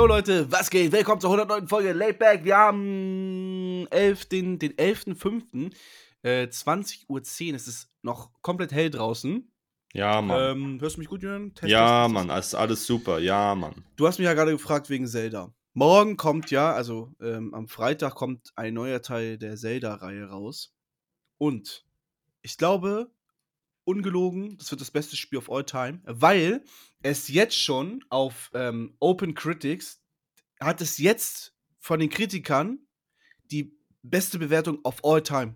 Yo Leute, was geht? Willkommen zur 109. Folge Laidback. Wir haben 11, den, den 11.05. Äh, 20.10 Uhr. Es ist noch komplett hell draußen. Ja, Mann. Ähm, hörst du mich gut, Jürgen? Test, ja, test, Mann, ist alles super. Ja, Mann. Du hast mich ja gerade gefragt wegen Zelda. Morgen kommt ja, also ähm, am Freitag kommt ein neuer Teil der Zelda-Reihe raus. Und ich glaube, ungelogen, das wird das beste Spiel of all time, weil es jetzt schon auf ähm, Open Critics hat es jetzt von den Kritikern die beste Bewertung of all time.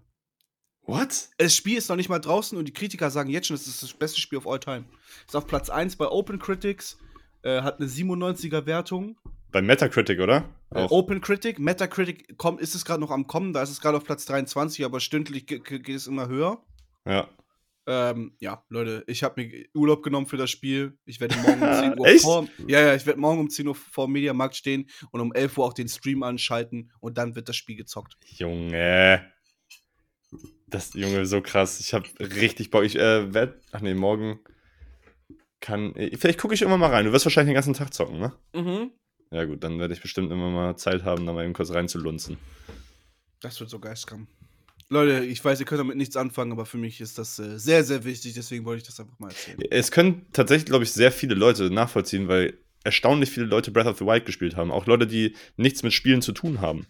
What? Das Spiel ist noch nicht mal draußen und die Kritiker sagen jetzt schon, es ist das beste Spiel of all time. Ist auf Platz 1 bei Open Critics, äh, hat eine 97er Wertung. Bei Metacritic, oder? Äh, Open Critic, Metacritic komm, ist es gerade noch am Kommen, da ist es gerade auf Platz 23, aber stündlich geht es immer höher. Ja. Ähm, ja, Leute, ich habe mir Urlaub genommen für das Spiel. Ich werde morgen um 10 Uhr vor, ja, ja, ich werde morgen um 10 Uhr vor Mediamarkt stehen und um 11 Uhr auch den Stream anschalten und dann wird das Spiel gezockt. Junge. Das, Junge, so krass. Ich habe richtig Bock. Ich äh, werde, ach nee, morgen kann, äh, vielleicht gucke ich immer mal rein. Du wirst wahrscheinlich den ganzen Tag zocken, ne? Mhm. Ja gut, dann werde ich bestimmt immer mal Zeit haben, da mal eben kurz reinzulunzen. Das wird so geistkram. Leute, ich weiß, ihr könnt damit nichts anfangen, aber für mich ist das äh, sehr, sehr wichtig, deswegen wollte ich das einfach mal erzählen. Es können tatsächlich, glaube ich, sehr viele Leute nachvollziehen, weil erstaunlich viele Leute Breath of the Wild gespielt haben. Auch Leute, die nichts mit Spielen zu tun haben.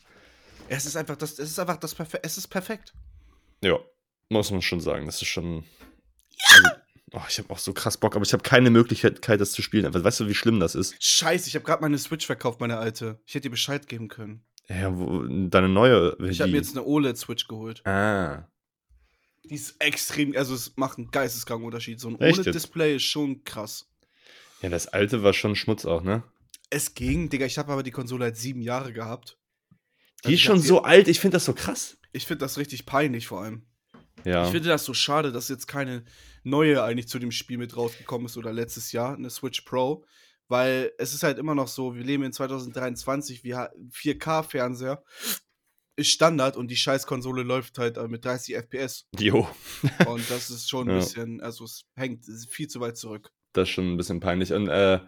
Es ist einfach das, es ist einfach das Perfe es ist perfekt. Ja, muss man schon sagen. Das ist schon. Ja! Also, oh, ich habe auch so krass Bock, aber ich habe keine Möglichkeit, das zu spielen. Weißt du, wie schlimm das ist? Scheiße, ich habe gerade meine Switch verkauft, meine alte. Ich hätte dir Bescheid geben können. Ja, wo, deine neue. Ich habe mir jetzt eine OLED-Switch geholt. Ah. Die ist extrem, also es macht einen geisteskranken Unterschied. So ein OLED-Display ist schon krass. Ja, das alte war schon Schmutz auch, ne? Es ging, Digga. Ich habe aber die Konsole halt sieben Jahre gehabt. Die also ist schon so alt, ich finde das so krass. Ich finde das richtig peinlich vor allem. Ja. Ich finde das so schade, dass jetzt keine neue eigentlich zu dem Spiel mit rausgekommen ist oder letztes Jahr, eine Switch Pro. Weil es ist halt immer noch so, wir leben in 2023, wir 4K-Fernseher ist Standard und die Scheißkonsole läuft halt äh, mit 30 FPS. Jo. und das ist schon ein ja. bisschen, also es hängt viel zu weit zurück. Das ist schon ein bisschen peinlich. Und äh,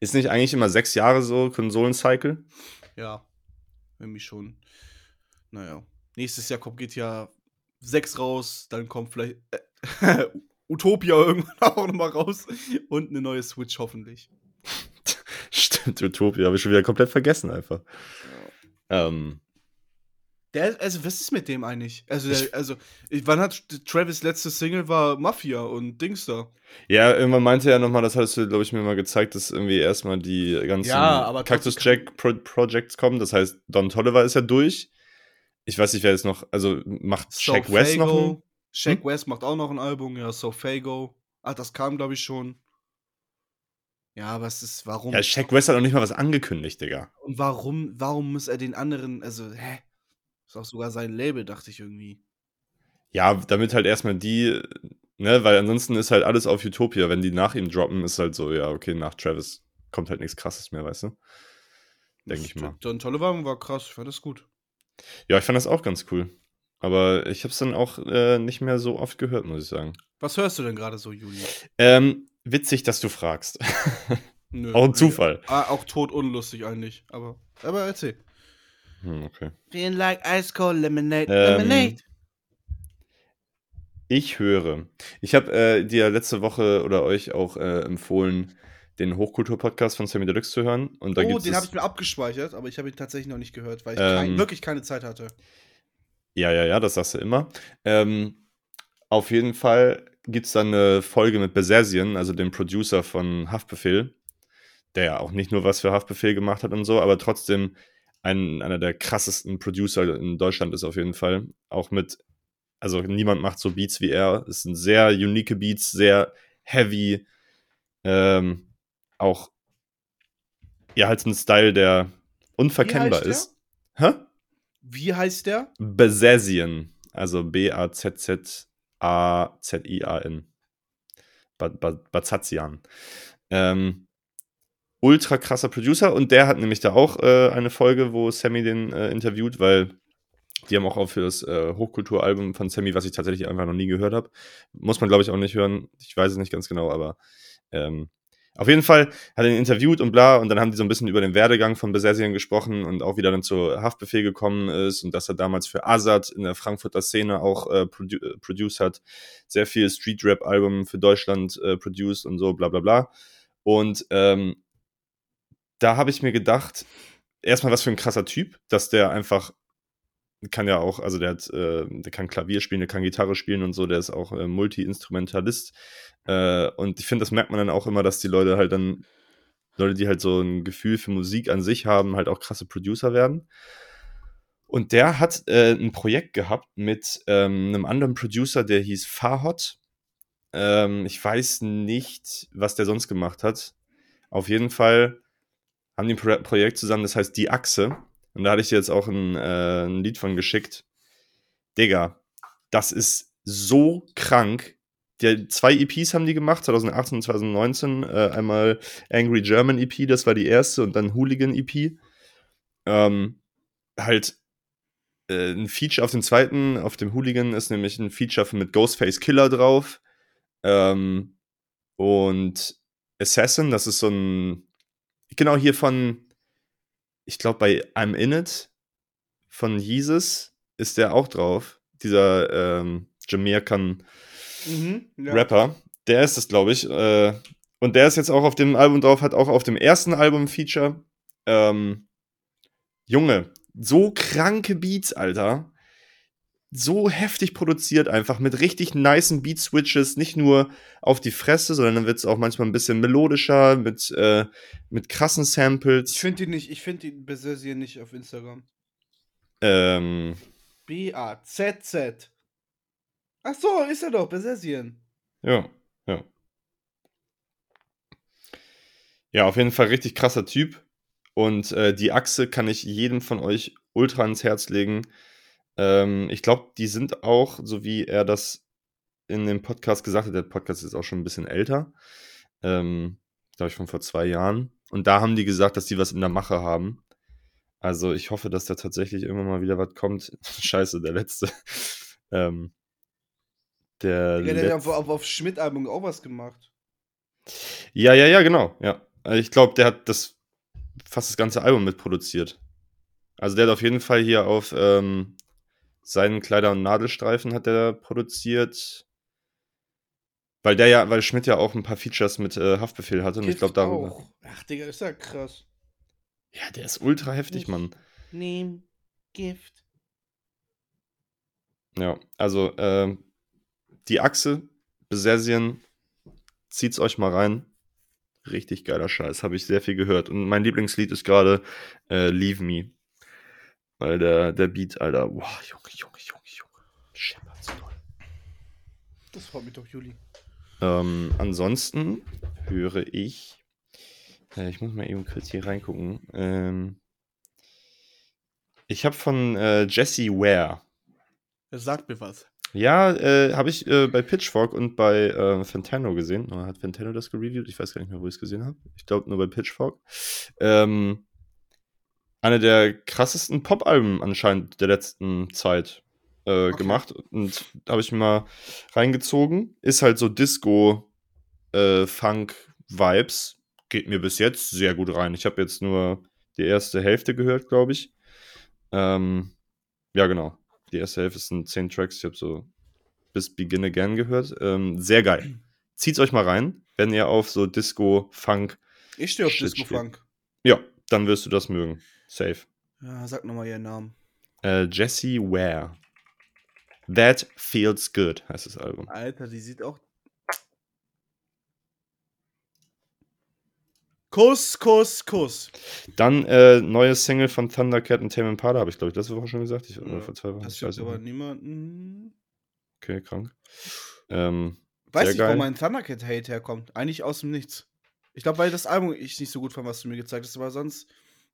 ist nicht eigentlich immer sechs Jahre so Konsolencycle? Ja, irgendwie schon. Naja. Nächstes Jahr kommt GTA 6 raus, dann kommt vielleicht äh, Utopia irgendwann auch nochmal raus und eine neue Switch hoffentlich. Stimmt, Utopia habe ich schon wieder komplett vergessen einfach. Ja. Ähm. Der, also, was ist mit dem eigentlich? Also, der, also, wann hat Travis letzte Single war Mafia und Dings da? Ja, irgendwann meinte er nochmal, das hattest du, glaube ich, mir mal gezeigt, dass irgendwie erstmal die ganzen ja, Cactus Jack Pro Projects kommen. Das heißt, Don Tolliver ist ja durch. Ich weiß nicht, wer jetzt noch, also macht so Shaq West noch ein Shaq hm? West macht auch noch ein Album, ja, Sofago. Ah, das kam, glaube ich, schon. Ja, aber es ist, warum? Ja, Shaq West hat noch nicht mal was angekündigt, Digga. Und warum, warum muss er den anderen, also, hä? Ist auch sogar sein Label, dachte ich irgendwie. Ja, damit halt erstmal die, ne, weil ansonsten ist halt alles auf Utopia. Wenn die nach ihm droppen, ist halt so, ja, okay, nach Travis kommt halt nichts krasses mehr, weißt du? Denke ich mal. Don Tolliver war krass, ich fand das gut. Ja, ich fand das auch ganz cool. Aber ich habe es dann auch äh, nicht mehr so oft gehört, muss ich sagen. Was hörst du denn gerade so, Juli? Ähm, witzig, dass du fragst. Nö, auch ein Zufall. Ah, auch tot unlustig eigentlich. Aber, aber erzähl. Hm, okay. Feeling like ice cold lemonade. Ähm, lemonade. Ich höre. Ich habe äh, dir letzte Woche oder euch auch äh, empfohlen, den Hochkultur-Podcast von Sammy Deluxe zu hören. Und da oh, den habe ich mir abgespeichert, aber ich habe ihn tatsächlich noch nicht gehört, weil ich ähm, kein, wirklich keine Zeit hatte. Ja, ja, ja, das sagst du immer. Ähm, auf jeden Fall gibt es dann eine Folge mit Besersien, also dem Producer von Haftbefehl, der ja auch nicht nur was für Haftbefehl gemacht hat und so, aber trotzdem ein, einer der krassesten Producer in Deutschland ist auf jeden Fall. Auch mit, also niemand macht so Beats wie er. Es sind sehr unique Beats, sehr heavy, ähm, auch ja, halt ein Style, der unverkennbar ist. Hä? Wie heißt der? Besazian. Also B-A-Z-Z-A-Z-I-A-N. Bazazian. Ähm, ultra krasser Producer und der hat nämlich da auch äh, eine Folge, wo Sammy den äh, interviewt, weil die haben auch für das äh, Hochkulturalbum von Sammy, was ich tatsächlich einfach noch nie gehört habe. Muss man, glaube ich, auch nicht hören. Ich weiß es nicht ganz genau, aber ähm, Auf jeden Fall hat er ihn interviewt und bla, und dann haben die so ein bisschen über den Werdegang von Besessian gesprochen und auch wie er dann zur Haftbefehl gekommen ist und dass er damals für Azad in der Frankfurter Szene auch äh, produ äh, produced hat, sehr viel Street-Rap-Album für Deutschland äh, produced und so, bla bla bla. Und ähm, da habe ich mir gedacht, erstmal was für ein krasser Typ, dass der einfach kann ja auch, also der hat, äh, der kann Klavier spielen, der kann Gitarre spielen und so, der ist auch äh, Multi-Instrumentalist. Äh, und ich finde, das merkt man dann auch immer, dass die Leute halt dann, Leute, die halt so ein Gefühl für Musik an sich haben, halt auch krasse Producer werden. Und der hat äh, ein Projekt gehabt mit ähm, einem anderen Producer, der hieß Fahot. Ähm, ich weiß nicht, was der sonst gemacht hat. Auf jeden Fall haben die ein Pro Projekt zusammen, das heißt Die Achse. Und da hatte ich dir jetzt auch ein, äh, ein Lied von geschickt. Digga, das ist so krank. Die, zwei EPs haben die gemacht, 2018 und 2019. Äh, einmal Angry German EP, das war die erste, und dann Hooligan EP. Ähm, halt äh, ein Feature auf dem zweiten, auf dem Hooligan ist nämlich ein Feature mit Ghostface Killer drauf. Ähm, und Assassin, das ist so ein. Genau hier von ich glaube, bei I'm In It von Jesus ist der auch drauf. Dieser ähm, Jamaican mhm, ja. Rapper. Der ist es, glaube ich. Äh, und der ist jetzt auch auf dem Album drauf, hat auch auf dem ersten Album Feature. Ähm, Junge, so kranke Beats, Alter so heftig produziert, einfach mit richtig nicen Beat-Switches, nicht nur auf die Fresse, sondern dann wird es auch manchmal ein bisschen melodischer, mit, äh, mit krassen Samples. Ich finde ihn nicht, ich finde ihn Besessien nicht auf Instagram. Ähm. B-A-Z-Z. Ach so, ist er doch, Besessien. Ja, ja. Ja, auf jeden Fall richtig krasser Typ. Und äh, die Achse kann ich jedem von euch ultra ans Herz legen. Ähm, ich glaube, die sind auch, so wie er das in dem Podcast gesagt hat, der Podcast ist auch schon ein bisschen älter. Ähm, glaube ich, von vor zwei Jahren. Und da haben die gesagt, dass die was in der Mache haben. Also ich hoffe, dass da tatsächlich irgendwann mal wieder was kommt. Scheiße, der letzte. ähm, der ja, der hat auf, auf, auf Schmidt-Album auch was gemacht. Ja, ja, ja, genau. Ja. Also ich glaube, der hat das fast das ganze Album mitproduziert. Also der hat auf jeden Fall hier auf ähm, seinen Kleider- und Nadelstreifen hat er produziert. Weil der ja, weil Schmidt ja auch ein paar Features mit äh, Haftbefehl hatte. Und ich glaube darüber. Auch. Ach, Digga, ist ja krass. Ja, der ist ultra heftig, ich Mann. Nehm Gift. Ja, also äh, die Achse, Besessien, zieht's euch mal rein. Richtig geiler Scheiß, habe ich sehr viel gehört. Und mein Lieblingslied ist gerade äh, Leave Me weil der, der Beat, Alter, boah, Junge, Junge, Junge, Junge. Scheppert so toll. Das freut mich doch, Juli. Ähm, ansonsten höre ich. Äh, ich muss mal eben kurz hier reingucken. Ähm, ich habe von äh, Jesse Ware. Er sagt mir was. Ja, äh, habe ich äh, bei Pitchfork und bei äh, Fantano gesehen. Oder hat Fantano das gereviewt? Ich weiß gar nicht mehr, wo ich es gesehen habe. Ich glaube nur bei Pitchfork. Ähm, eine der krassesten Pop-Alben anscheinend der letzten Zeit äh, okay. gemacht. Und da habe ich mal reingezogen. Ist halt so Disco, äh. Geht mir bis jetzt sehr gut rein. Ich habe jetzt nur die erste Hälfte gehört, glaube ich. Ähm, ja, genau. Die erste Hälfte sind zehn Tracks. Ich habe so bis Begin Again gehört. Ähm, sehr geil. Zieht's euch mal rein, wenn ihr auf so Disco, Funk. Ich stehe auf Disco, Funk. Ja, dann wirst du das mögen. Safe. Ja, sag nochmal ihren Namen. Äh, Jessie Ware. That Feels Good heißt das Album. Alter, die sieht auch. Kuss, Kuss, Kuss. Dann äh, neues Single von Thundercat und Tame Impala, habe ich glaube ich letzte Woche schon gesagt. Ich, ja, vor zwei Wochen. Das weiß aber niemanden. Okay, krank. Ähm, weiß nicht, geil. wo mein Thundercat-Hate herkommt. Eigentlich aus dem Nichts. Ich glaube, weil das Album ich nicht so gut fand, was du mir gezeigt hast, aber sonst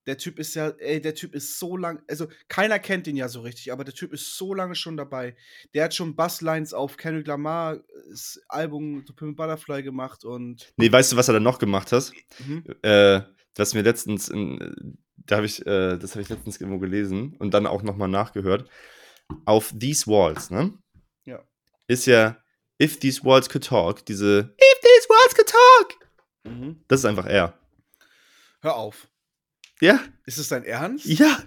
der Typ ist ja, ey, der Typ ist so lang, also keiner kennt ihn ja so richtig, aber der Typ ist so lange schon dabei. Der hat schon Basslines auf Kendrick Lamar das Album To Pimp Butterfly gemacht und. Nee, weißt du, was er dann noch gemacht hat? Mhm. Äh, was mir letztens, in, da habe ich, äh, das habe ich letztens irgendwo gelesen und dann auch nochmal nachgehört. Auf These Walls, ne? Ja. Ist ja If These Walls Could Talk, diese If These Walls Could Talk Mhm. Das ist einfach er. Hör auf. Ja? Ist es dein Ernst? Ja.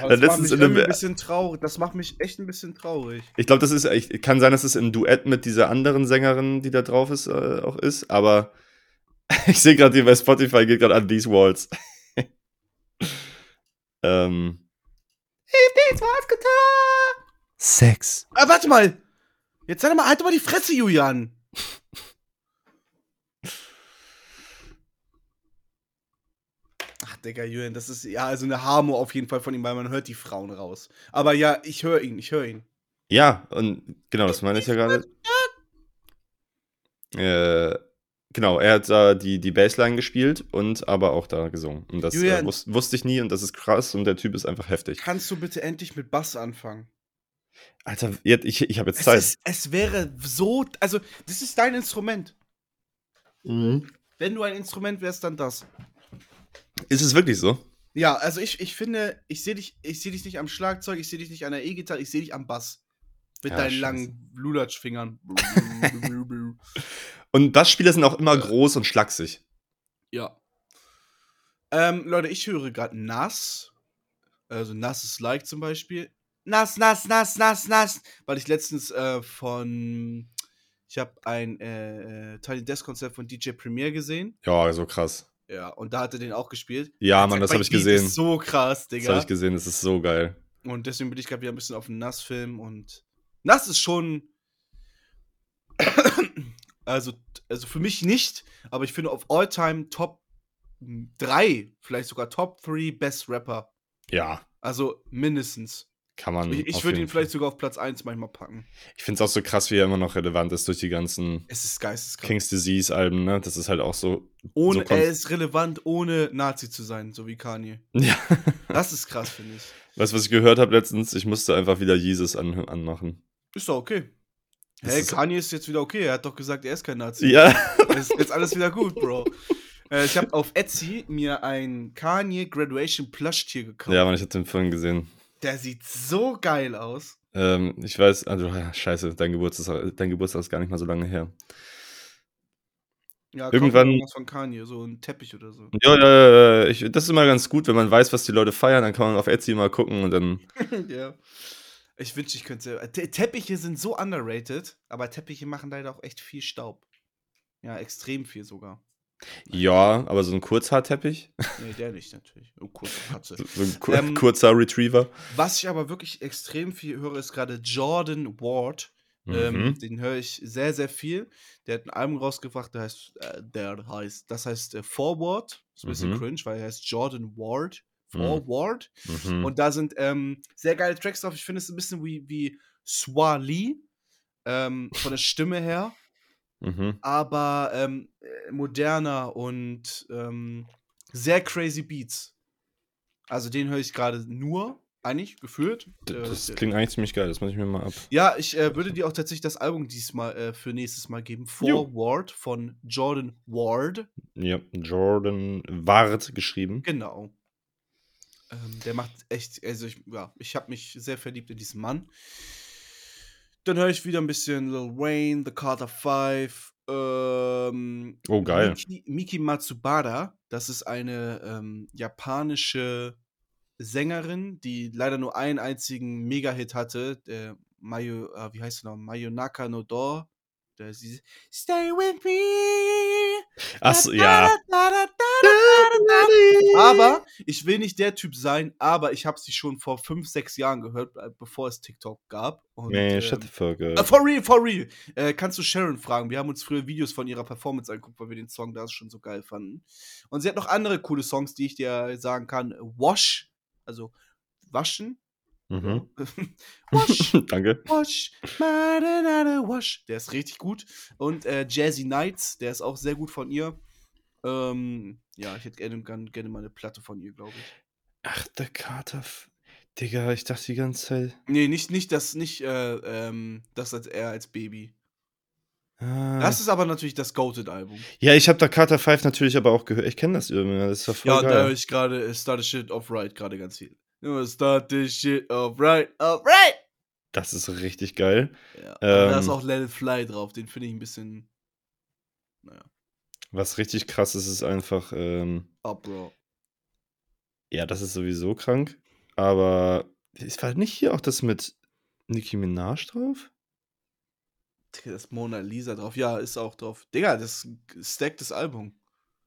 Aber das macht mich ein bisschen traurig. Das macht mich echt ein bisschen traurig. Ich glaube, das ist echt, kann sein, dass es im Duett mit dieser anderen Sängerin, die da drauf ist, äh, auch ist, aber ich sehe gerade hier bei Spotify geht gerade an These Walls. ähm. If these walls could talk. Sex. Ah, warte mal! Jetzt doch mal, halt doch mal die Fresse, Julian! Digga, Julian, das ist ja also eine Harmo auf jeden Fall von ihm, weil man hört die Frauen raus. Aber ja, ich höre ihn, ich höre ihn. Ja, und genau, das meine ich ja gerade. Äh, genau, er hat da die, die Bassline gespielt und aber auch da gesungen. Und das äh, Julian. wus wusste ich nie und das ist krass und der Typ ist einfach heftig. Kannst du bitte endlich mit Bass anfangen? Alter, jetzt, ich, ich habe jetzt Es, Zeit. ist, es wäre so, also das ist dein Instrument. Mhm. Wenn du ein Instrument wärst, dann das. Ist es wirklich so? Ja, also ich, ich finde, ich sehe dich, ich sehe dich nicht am Schlagzeug, ich sehe dich nicht an der E-Gitarre, ich sehe dich am Bass. Mit Ja, deinen scheiße. langen Lulatschfingern. Und Bassspieler sind auch immer groß und schlaksig. ja. Ähm, Leute, ich höre gerade Nass. Also Nass ist Like zum Beispiel. Nass, nass, nass, nass, nass. Weil ich letztens äh, von. Ich habe ein äh, äh, Tiny Desk Konzert von DJ Premier gesehen. Ja, so krass. Ja, und da hat er den auch gespielt. Ja, Mann, das habe ich gesehen. Ist so krass, Das habe Digga. ich gesehen, das ist so geil. Und deswegen bin ich gerade wieder ein bisschen auf den Nass-Film und Nass ist schon. also, also für mich nicht, aber ich finde auf All-Time Top 3, vielleicht sogar Top 3 Best Rapper. Ja, Also mindestens. Kann man. Ich, ich würde ihn vielleicht sogar auf Platz 1 manchmal packen. Ich finde es auch so krass, wie er immer noch relevant ist durch die ganzen Es ist geisteskrank. King's Disease-Alben, ne? Das ist halt auch so. ohne, so er ist relevant, ohne Nazi zu sein, so wie Kanye. Ja. Das ist krass, finde ich. Weißt du, was ich gehört habe letztens? Ich musste einfach wieder Jesus an, anmachen. Ist doch okay. Das Hä, ist- Kanye ist jetzt wieder okay. Er hat doch gesagt, er ist kein Nazi. Ja. Ist jetzt alles wieder gut, Bro. Äh, ich habe auf Etsy mir ein Kanye Graduation Plushtier gekauft. Ja, Mann, ich hab den vorhin gesehen. Der sieht so geil aus. Ähm, ich weiß, also, scheiße, dein Geburtstag, dein Geburtstag ist gar nicht mal so lange her. Ja, Irgendwann- kauf mir was von Kanye, so ein Teppich oder so. Ja, ja, ja, ja, ich, das ist immer ganz gut, wenn man weiß, was die Leute feiern, dann kann man auf Etsy mal gucken und dann. ja. Ich wünschte, ich könnte. Te Teppiche sind so underrated, aber Teppiche machen leider auch echt viel Staub. Ja, extrem viel sogar. Ja, aber so ein Kurzhaarteppich, Nee, der nicht natürlich. Oh, kurze Katze. so ein ku Ähm, kurzer Retriever. Was ich aber wirklich extrem viel höre, ist gerade Jordan Ward. Mhm. Ähm, den höre ich sehr, sehr viel. Der hat ein Album rausgebracht, der heißt, äh, der heißt, das heißt äh, Forward. Ist ein bisschen Mhm. cringe, weil er heißt Jordan Ward. Mhm. Forward. Mhm. Und da sind ähm, sehr geile Tracks drauf. Ich finde es ein bisschen wie, wie Swali. Ähm, von der Stimme her. Mhm. Aber ähm, äh, moderner und ähm, sehr crazy Beats. Also den höre ich gerade nur, eigentlich, gefühlt. Äh, Das klingt eigentlich ziemlich geil, das muss ich mir mal ab. ja, ich äh, würde dir auch tatsächlich das Album diesmal äh, für nächstes Mal geben. Jo. Forward von Jordan Ward. Ja, Jordan Ward geschrieben. Genau. Ähm, der macht echt, also ich, ja, ich habe mich sehr verliebt in diesen Mann. Dann höre ich wieder ein bisschen Lil Wayne, The Carter Five. Ähm, Oh, geil. Miki, Miki Matsubara, das ist eine ähm, japanische Sängerin, die leider nur einen einzigen Mega-Hit hatte. Der Mayo, äh, wie heißt sie noch? Mayonaka no Do. Der sie Stay with me. Achso, ja. Aber ich will nicht der Typ sein, aber ich habe sie schon vor fünf, sechs Jahren gehört, äh, bevor es TikTok gab. Und, Man, shut ähm, the fuck äh, up. for real, for real. Äh, kannst du Sharon fragen? Wir haben uns früher Videos von ihrer Performance angeguckt, weil wir den Song da schon so geil fanden. Und sie hat noch andere coole Songs, die ich dir sagen kann. Wash, also waschen. Mhm. Wash, Danke. wash, wash. Der ist richtig gut. Und äh, Jazzy Nights, der ist auch sehr gut von ihr. Ähm, ja, ich hätte gerne, gerne, mal eine Platte von ihr, glaube ich. Ach, der Kater. Digga, ich dachte die ganze Zeit. Nee, nicht, nicht das, nicht, äh, ähm, das als er als Baby. Ah. Das ist aber natürlich das Goated-Album. ja, ich habe da Carter 5 natürlich aber auch gehört. Ich kenne das irgendwie. Das ist ja voll Ja, und da höre geil. ich gerade Start the Shit Off Right gerade ganz viel. Nur Start the Shit Off Right, Off Right! Das ist richtig geil. Ja, aber da ist Ähm. auch Let It Fly drauf, den finde ich ein bisschen. Naja. Was richtig krass ist, ist einfach, ähm, Oh, Bro. ja, das ist sowieso krank. Aber es war nicht hier auch das mit Nicki Minaj drauf? Digga, das Mona Lisa drauf. Ja, ist auch drauf. Digga, das stackt das Album.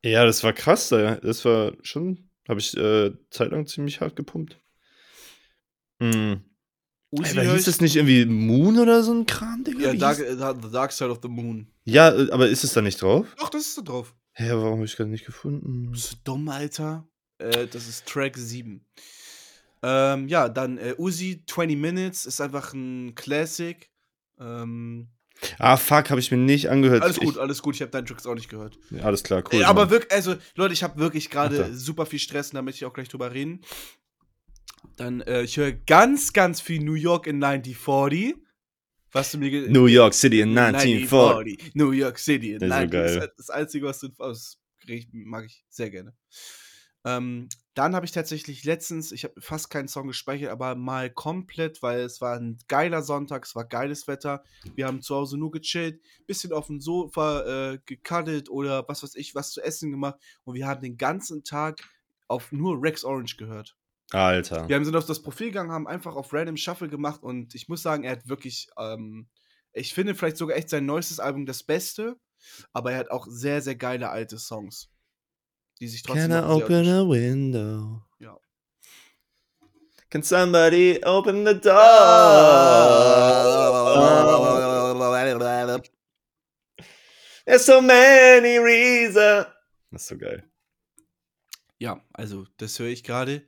Ja, das war krass. da. Das war schon, habe ich äh, zeitlang ziemlich hart gepumpt. Hm. Uzi hör hieß das nicht irgendwie Moon oder so ein Kram, Digga? Ja, Wie Dark, äh, The Dark Side of the Moon. ja, äh, aber ist es da nicht drauf? Doch, das ist da drauf. Hä, warum habe ich gerade nicht gefunden? Bist du dumm, Alter? Äh, das ist Track 7. Ähm, ja, dann äh, Uzi 20 Minutes ist einfach ein Classic. Ähm, Ah, fuck, habe ich mir nicht angehört. alles gut, Ich, alles gut. Ich habe deinen Tracks auch nicht gehört. ja, alles klar, cool. Äh, aber Mann. wirklich, also Leute, ich habe wirklich gerade super viel Stress, und da möchte ich auch gleich drüber reden. Dann, äh, ich höre ganz, ganz viel New York in 1940. Was du mir New York City in 1940. 1940. New York City in Das ist so 1940. Das das Einzige, was du. Das mag ich sehr gerne. Ähm, dann habe ich tatsächlich letztens, ich habe fast keinen Song gespeichert, aber mal komplett, weil es war ein geiler Sonntag, es war geiles Wetter. Wir haben zu Hause nur gechillt, bisschen auf dem Sofa äh, gekuddelt oder was weiß ich, was zu essen gemacht und wir haben den ganzen Tag auf nur Rex Orange gehört. Alter. Wir haben sind auf das Profil gegangen, haben einfach auf Random Shuffle gemacht und ich muss sagen, er hat wirklich, ähm, ich finde vielleicht sogar echt sein neuestes Album das Beste, aber er hat auch sehr, sehr geile alte Songs, die sich trotzdem Can I open a window? Ja. Can somebody open the door? There's so many reasons. Das ist so geil. Ja, also das höre ich gerade.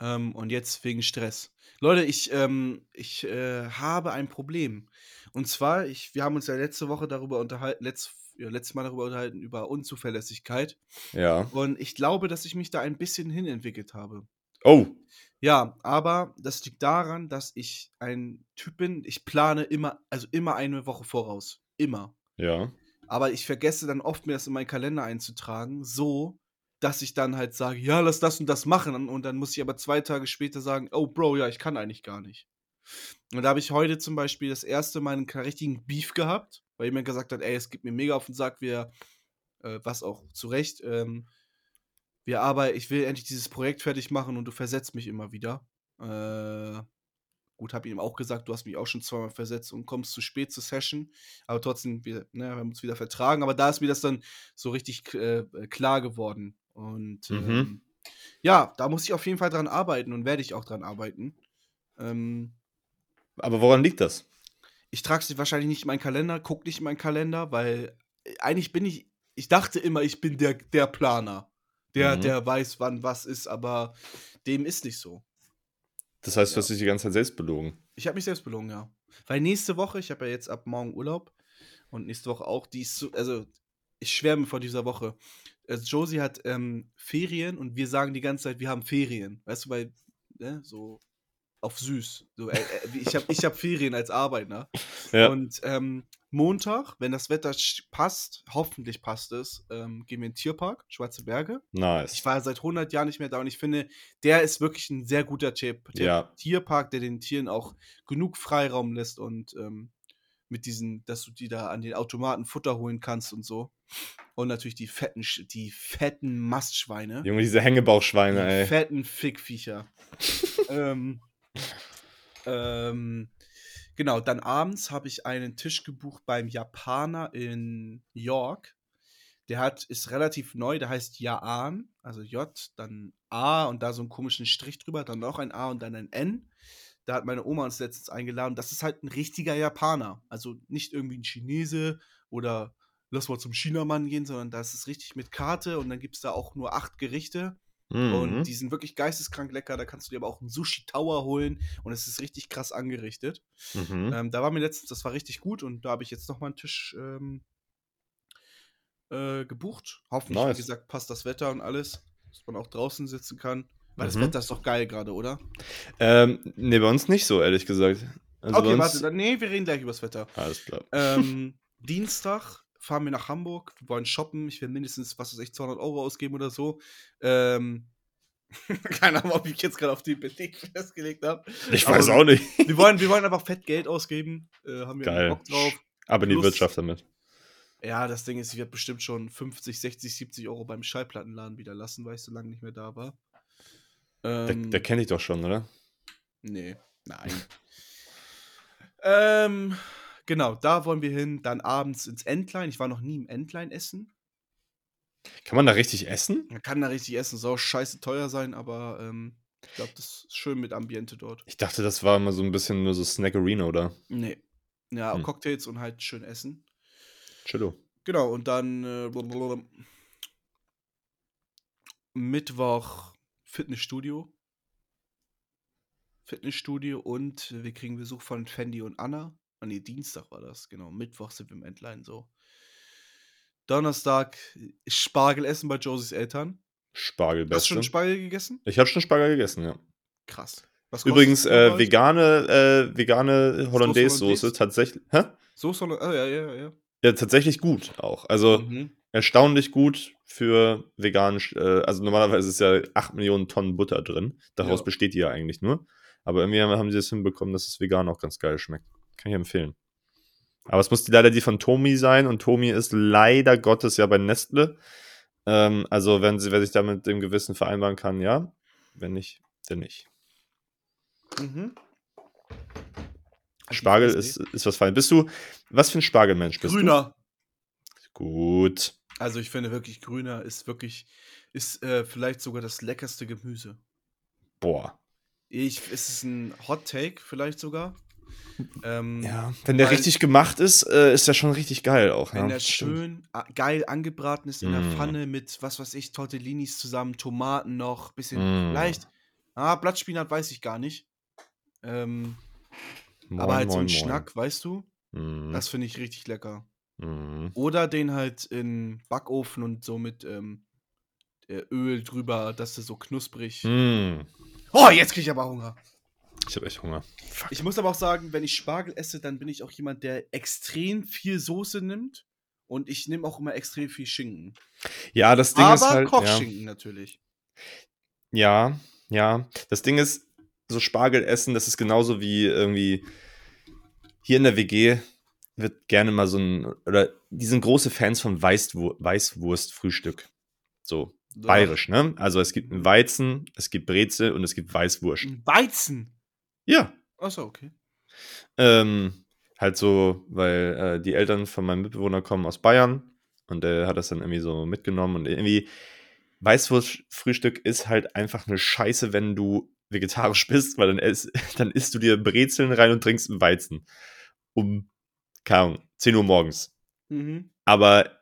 Ähm, und jetzt wegen Stress. Leute, ich, ähm, ich äh, habe ein Problem. Und zwar, ich, wir haben uns ja letzte Woche darüber unterhalten, letzt, ja, letztes Mal darüber unterhalten, über Unzuverlässigkeit. Ja. Und ich glaube, dass ich mich da ein bisschen hinentwickelt habe. Oh. Ja, aber das liegt daran, dass ich ein Typ bin, ich plane immer, also immer eine Woche voraus. Immer. Ja. Aber ich vergesse dann oft, mir das in meinen Kalender einzutragen, so, dass ich dann halt sage, ja, lass das und das machen. Und dann muss ich aber zwei Tage später sagen, oh, Bro, ja, ich kann eigentlich gar nicht. Und da habe ich heute zum Beispiel das erste Mal einen richtigen Beef gehabt, weil jemand gesagt hat, ey, es gibt mir mega auf den Sack, wir, äh, was auch zu Recht, ähm, wir arbeiten, ich will endlich dieses Projekt fertig machen und du versetzt mich immer wieder. Äh, gut, habe ihm auch gesagt, du hast mich auch schon zweimal versetzt und kommst zu spät zur Session. Aber trotzdem, wir, ne, wir haben uns wieder vertragen. Aber da ist mir das dann so richtig äh, klar geworden. Und Mhm. ähm, ja, da muss ich auf jeden Fall dran arbeiten und werde ich auch dran arbeiten. Ähm, Aber woran liegt das? Ich trage es wahrscheinlich nicht in meinen Kalender, guck nicht in meinen Kalender, weil äh, eigentlich bin ich, ich dachte immer, ich bin der, der Planer, der, Mhm. der weiß, wann was ist, aber dem ist nicht so. Das heißt, du Ja. hast dich die ganze Zeit selbst belogen. Ich habe mich selbst belogen, ja. Weil nächste Woche, ich habe ja jetzt ab morgen Urlaub und nächste Woche auch, die ist so, also ich schwärme vor dieser Woche. Also Josie hat ähm, Ferien und wir sagen die ganze Zeit, wir haben Ferien. Weißt du, weil, ne, so auf süß. So, äh, ich habe ich hab Ferien als Arbeiter. Ja. Und ähm, Montag, wenn das Wetter passt, hoffentlich passt es, ähm, gehen wir in den Tierpark, Schwarze Berge. Nice. Ich war seit 100 Jahren nicht mehr da und ich finde, der ist wirklich ein sehr guter Tier Tier Ja. Tierpark, der den Tieren auch genug Freiraum lässt und ähm, mit diesen, dass du die da an den Automaten Futter holen kannst und so. Und natürlich die fetten, die fetten Mastschweine. Junge, diese Hängebauchschweine, Die ey. fetten Fickviecher. ähm, ähm, genau, dann abends habe ich einen Tisch gebucht beim Japaner in York. Der hat, ist relativ neu, der heißt Jaan, also J, dann A und da so einen komischen Strich drüber, dann noch ein A und dann ein N. Da hat meine Oma uns letztens eingeladen. Das ist halt ein richtiger Japaner. Also nicht irgendwie ein Chinese oder lass mal zum Chinamann gehen, sondern das ist richtig mit Karte und dann gibt es da auch nur acht Gerichte. Mhm. Und die sind wirklich geisteskrank lecker. Da kannst du dir aber auch einen Sushi-Tower holen und es ist richtig krass angerichtet. Mhm. Ähm, da war mir letztens, das war richtig gut und da habe ich jetzt nochmal einen Tisch ähm, äh, gebucht. Hoffentlich, Nice. wie gesagt, passt das Wetter und alles, dass man auch draußen sitzen kann. Weil das Mhm. Wetter ist doch geil gerade, oder? Ähm, nee, bei uns nicht so, ehrlich gesagt. Also okay, uns, warte, dann, nee, wir reden gleich über das Wetter. Alles klar. ähm, Dienstag fahren wir nach Hamburg, wir wollen shoppen. Ich will mindestens, was weiß ich, 200 Euro ausgeben oder so. Ähm, keine Ahnung, ob ich jetzt gerade auf die Beleg festgelegt habe. Ich aber- weiß auch nicht. Wir wollen, wir wollen einfach fett Geld ausgeben. Äh, haben wir Geil. Bock drauf. Aber in die Plus- Wirtschaft damit. Ja, das Ding ist, ich werde bestimmt schon 50, 60, 70 Euro beim Schallplattenladen wieder lassen, weil ich so lange nicht mehr da war. Der, Ähm, der kenne ich doch schon, oder? Nee, nein. ähm, genau, da wollen wir hin. Dann abends ins Endline. Ich war noch nie im Endline essen. Kann man da richtig essen? Man kann da richtig essen, soll scheiße teuer sein, aber ähm, ich glaube, das ist schön mit Ambiente dort. Ich dachte, das war immer so ein bisschen nur so Snackerina, oder? Nee. Ja, Hm. Cocktails und halt schön essen. Chillo. Genau, und dann äh, blablabla. Mittwoch Fitnessstudio. Fitnessstudio und wir kriegen Besuch von Fendi und Anna. Ah, nee, Dienstag war das, genau. Mittwoch sind wir im Endline so. Donnerstag Spargel essen bei Josies Eltern. Spargel Hast du schon. Spargel gegessen? Ich habe schon Spargel gegessen, ja. Krass. Übrigens, das äh, vegane, äh, vegane Hollandaise-Soße Hollandaise? tatsächlich. Hä? Soße oder? Ah, ja, ja, ja. Ja, tatsächlich gut auch. Also Mhm. erstaunlich gut für vegan. Äh, also normalerweise ist ja 8 Millionen Tonnen Butter drin. Daraus Ja. besteht die ja eigentlich nur. Aber irgendwie haben haben sie es hinbekommen, dass es vegan auch ganz geil schmeckt. Kann ich empfehlen. Aber es muss die- leider die von Tomi sein und Tomi ist leider Gottes ja bei Nestle. Ähm, also wenn sie, wer sich da mit dem Gewissen vereinbaren kann, ja. Wenn nicht, dann nicht. Mhm. Spargel ist, ist was fein. Bist du, was für ein Spargelmensch bist Grüner. du? Gut. Also ich finde wirklich, grüner ist wirklich, ist äh, vielleicht sogar das leckerste Gemüse. Boah. Ich, es ist ein Hot Take vielleicht sogar. Ähm, Ja, wenn der Weil- richtig gemacht ist, äh, ist der schon richtig geil auch. Wenn ja. der Stimmt. schön a- geil angebraten ist in der Mm. Pfanne mit, was weiß ich, Tortellinis zusammen, Tomaten noch, bisschen Mm. leicht. Ah, Blattspinat weiß ich gar nicht. Ähm, Moin, aber halt so moin, ein moin. Schnack, weißt du? Mhm. Das finde ich richtig lecker. Mhm. Oder den halt in Backofen und so mit ähm, äh, Öl drüber, dass der so knusprig. Mhm. Oh, jetzt kriege ich aber Hunger. Ich habe echt Hunger. Fuck. Ich muss aber auch sagen, wenn ich Spargel esse, dann bin ich auch jemand, der extrem viel Soße nimmt. Und ich nehme auch immer extrem viel Schinken. ja, das Ding aber ist halt. Ja, Kochschinken natürlich. ja, ja. Das Ding ist, so Spargel essen, das ist genauso wie irgendwie hier in der WG wird gerne mal so ein. Oder die sind große Fans von Weißwur Weißwurst-Frühstück. So, bayerisch, ne? Also es gibt einen Weizen, es gibt Brezel und es gibt Weißwurst. Ein Weizen. Ja, Achso, okay. Ähm, halt so, weil äh, die Eltern von meinem Mitbewohner kommen aus Bayern und der hat das dann irgendwie so mitgenommen und irgendwie Weißwurstfrühstück ist halt einfach eine Scheiße, wenn du vegetarisch bist, weil dann, ess, dann isst du dir Brezeln rein und trinkst einen Weizen. Um, keine Ahnung, 10 Uhr morgens. Mhm. Aber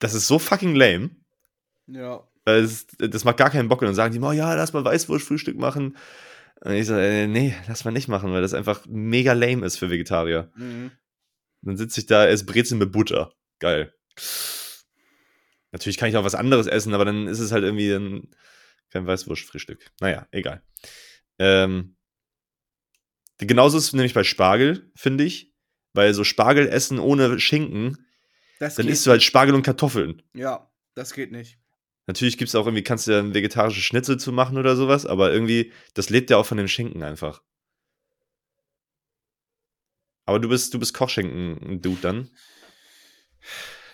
das ist so fucking lame. Ja. es, das macht gar keinen Bock. Und dann sagen die, oh ja, lass mal Weißwurstfrühstück machen. Und ich so, äh, nee, lass mal nicht machen, weil das einfach mega lame ist für Vegetarier. Mhm. Dann sitze ich da, esse Brezel mit Butter. Geil. Natürlich kann ich auch was anderes essen, aber dann ist es halt irgendwie ein, kein Weißwurstfrühstück. Naja, egal. Ähm, genauso ist es nämlich bei Spargel, finde ich. Weil so Spargel essen ohne Schinken, Das dann isst du halt Spargel und Kartoffeln. Ja, das geht nicht. Natürlich gibt es auch irgendwie, kannst du ja ein vegetarisches Schnitzel zu machen oder sowas, aber irgendwie, das lebt ja auch von dem Schinken einfach. Aber du bist, du bist Kochschinken-Dude dann.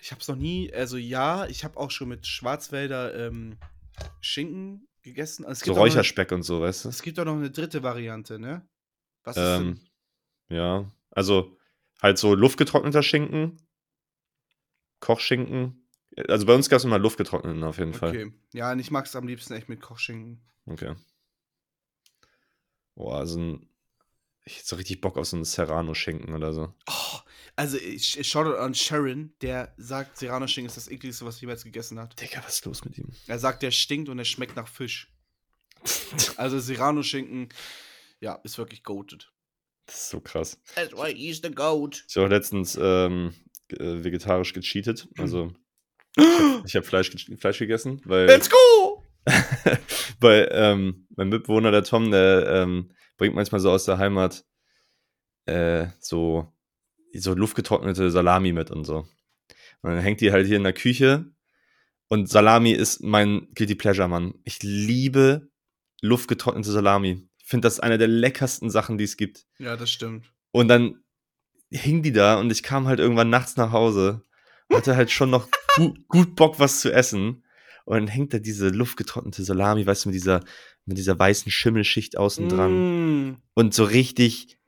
Ich habe es noch nie, also ja, ich habe auch schon mit Schwarzwälder ähm, Schinken gegessen. Also So noch eine- Räucherspeck und so, weißt du? Es gibt auch noch eine dritte Variante, ne? Was ist Ähm, ja, also halt so luftgetrockneter Schinken, Kochschinken. Also bei uns gab es immer luftgetrockneten auf jeden denn? Fall. Okay. Ja, und ich mag es am liebsten echt mit Kochschinken. Okay. Boah, so ein. Ich hätte so richtig Bock auf so einen Serrano-Schinken oder so. Oh, also ich, ich schaue an Sharon, der sagt, Serrano-Schinken ist das ekligste, was er jemals gegessen hat. Digga, was ist los mit ihm? Er sagt, der stinkt und er schmeckt nach Fisch. Also Serrano-Schinken, ja, ist wirklich goated. Das ist so krass. That's why he's the goat. Ich habe letztens ähm, äh, vegetarisch gecheatet. Also ich habe Fleisch, Fleisch gegessen, weil, Let's go! weil ähm, mein Mitbewohner, der Tom, der ähm, bringt manchmal so aus der Heimat äh, so, so luftgetrocknete Salami mit und so. Und dann hängt die halt hier in der Küche und Salami ist mein Guilty Pleasure, Mann. Ich liebe luftgetrocknete Salami. Ich finde das eine der leckersten Sachen, die es gibt. Ja, das stimmt. Und dann hing die da und ich kam halt irgendwann nachts nach Hause, hatte halt schon noch gut, gut Bock, was zu essen. Und dann hängt da diese luftgetrocknete Salami, weißt du, mit dieser, mit dieser weißen Schimmelschicht außen dran. Mm. Und so richtig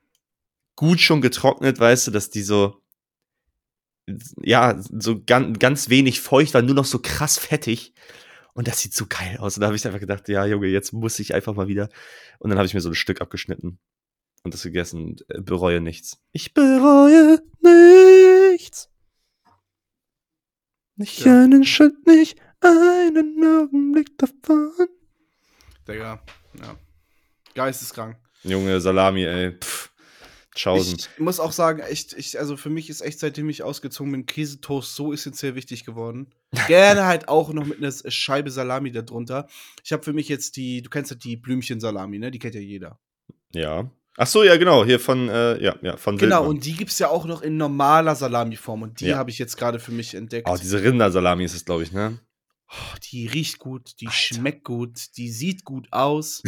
gut schon getrocknet, weißt du, dass die so, ja, so ganz, ganz wenig feucht war, nur noch so krass fettig. Und das sieht so geil aus. Und da habe ich einfach gedacht, ja, Junge, jetzt muss ich einfach mal wieder. Und dann habe ich mir so ein Stück abgeschnitten und das gegessen und äh, bereue nichts. Ich bereue nichts. Nicht Ja. einen Schritt, nicht einen Augenblick davon. Digga, ja. Geisteskrank. Junge, Salami, ey. Pff, Tschaußen. Ich muss auch sagen, echt, ich, also für mich ist echt, seitdem ich ausgezogen bin, Käsetoast so essentiell wichtig geworden. Gerne halt auch noch mit einer Scheibe Salami darunter. Ich habe für mich jetzt die, du kennst ja die Blümchen-Salami, ne? Die kennt ja jeder. Ja. Ach so, ja, genau. Hier von, äh, ja, ja, von Genau, Wildmann. und die gibt es ja auch noch in normaler Salamiform und die Ja. habe ich jetzt gerade für mich entdeckt. Oh, diese Rindersalami ist es, glaube ich, ne? Oh, die riecht gut, die Alter. schmeckt gut, die sieht gut aus.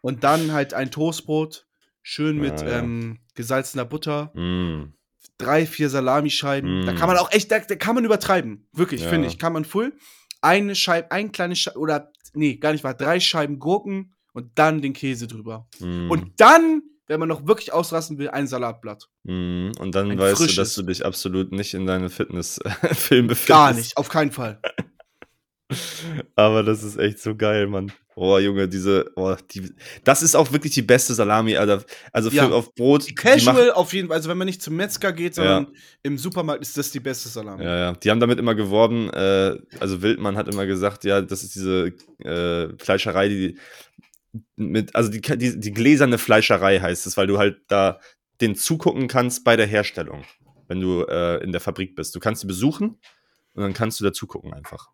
und dann halt ein Toastbrot, schön mit Ah, ja. ähm, gesalzener Butter, Mm. drei, vier Salamischeiben. Da Mm. kann man auch echt, da, da kann man übertreiben. Wirklich, Ja. finde ich. Kann man full. Eine Scheibe, ein kleines Scheibe, oder, nee, gar nicht wahr, drei Scheiben Gurken und dann den Käse drüber. Mm. Und dann, wenn man noch wirklich ausrasten will, ein Salatblatt. Mm. Und dann Ein weißt du, frisches. dass du dich absolut nicht in deine Fitnessfilm befindest. Gar nicht, auf keinen Fall. Aber das ist echt so geil, Mann. Oh, Junge, diese, oh, die, das ist auch wirklich die beste Salami, Alter. Also für Ja. auf Brot. Die Casual auf jeden Fall, also wenn man nicht zum Metzger geht, sondern im Supermarkt ist das die beste Salami. Ja, ja. Die haben damit immer geworben, äh, also Wildmann hat immer gesagt, ja, das ist diese äh, Fleischerei, die mit, also die, die, die gläserne Fleischerei heißt es, weil du halt da den zugucken kannst bei der Herstellung, wenn du äh, in der Fabrik bist. Du kannst sie besuchen und dann kannst du da zugucken einfach.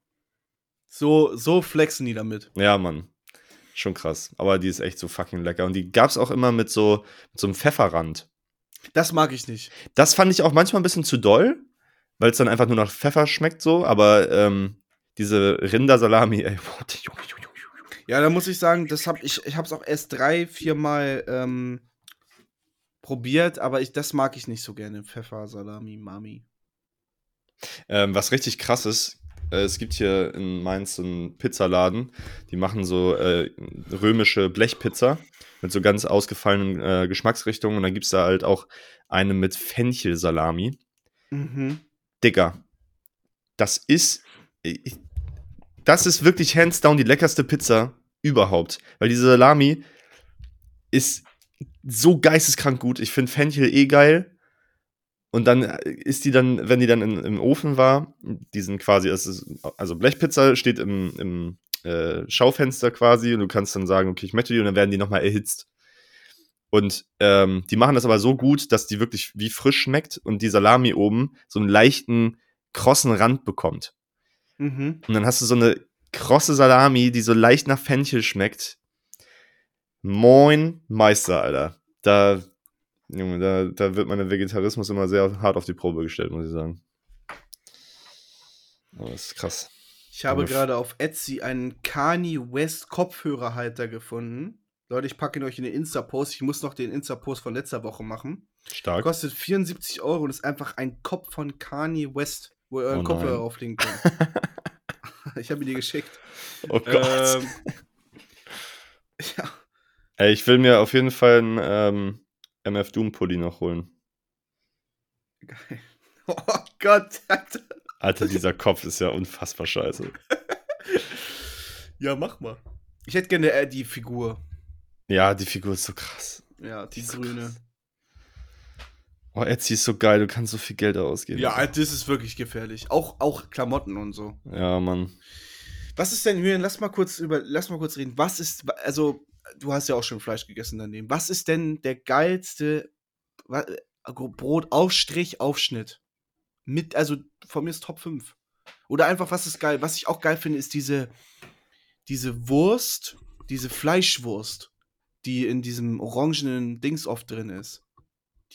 So, so flexen die damit. Ja, Mann. Schon krass. Aber die ist echt so fucking lecker. Und die gab's auch immer mit so, mit so einem Pfefferrand. Das mag ich nicht. Das fand ich auch manchmal ein bisschen zu doll, weil es dann einfach nur nach Pfeffer schmeckt so. Aber ähm, diese Rindersalami, ey, boah, Junge, Junge. Ja, da muss ich sagen, das hab ich, ich habe es auch erst drei, vier Mal ähm, probiert, aber ich, das mag ich nicht so gerne. Pfeffer, Salami, Mami. Ähm, was richtig krass ist, äh, es gibt hier in Mainz einen Pizzaladen, die machen so äh, römische Blechpizza mit so ganz ausgefallenen äh, Geschmacksrichtungen. Und dann gibt's da halt auch eine mit Fenchelsalami. Mhm. Digga, das ist. ich- Das ist wirklich hands down die leckerste Pizza überhaupt. Weil diese Salami ist so geisteskrank gut. Ich finde Fenchel eh geil. Und dann ist die dann, wenn die dann in, im Ofen war, die sind quasi, ist, also Blechpizza steht im, im äh, Schaufenster quasi und du kannst dann sagen, okay, ich möchte die und dann werden die nochmal erhitzt. Und ähm, die machen das aber so gut, dass die wirklich wie frisch schmeckt und die Salami oben so einen leichten, krossen Rand bekommt. Mhm. Und dann hast du so eine krosse Salami, die so leicht nach Fenchel schmeckt. Moin Meister, Alter. Da, Junge, da, da wird mein Vegetarismus immer sehr hart auf die Probe gestellt, muss ich sagen. Aber das ist krass. Ich habe gerade auf Etsy einen Kanye West Kopfhörerhalter gefunden. Leute, ich packe ihn euch in den Insta-Post. Ich muss noch den Insta-Post von letzter Woche machen. Stark. Kostet 74 Euro und ist einfach ein Kopf von Kanye West, wo ihr euren Oh Kopfhörer auflegen könnt. ich habe ihn dir geschickt. Oh Gott. Ähm, ja. Ey, ich will mir auf jeden Fall einen ähm, MF Doom Pulli noch holen. Geil. Oh Gott. Alter. Alter, dieser Kopf ist ja unfassbar scheiße. Ja, mach mal. Ich hätte gerne äh, die Figur. Ja, die Figur ist so krass. Ja, die Die so grüne. krass. Oh, Etsy ist so geil, du kannst so viel Geld ausgeben. Ja, das ist wirklich gefährlich. Auch, auch Klamotten und so. Ja, Mann. Was ist denn, Julian, lass mal kurz über, lass mal kurz reden. Was ist, also, du hast ja auch schon Fleisch gegessen daneben. Was ist denn der geilste äh, Brotaufstrich, Aufschnitt? Mit, also von mir ist Top 5. Oder einfach, was ist geil? Was ich auch geil finde, ist diese, diese Wurst, diese Fleischwurst, die in diesem orangenen Dings oft drin ist.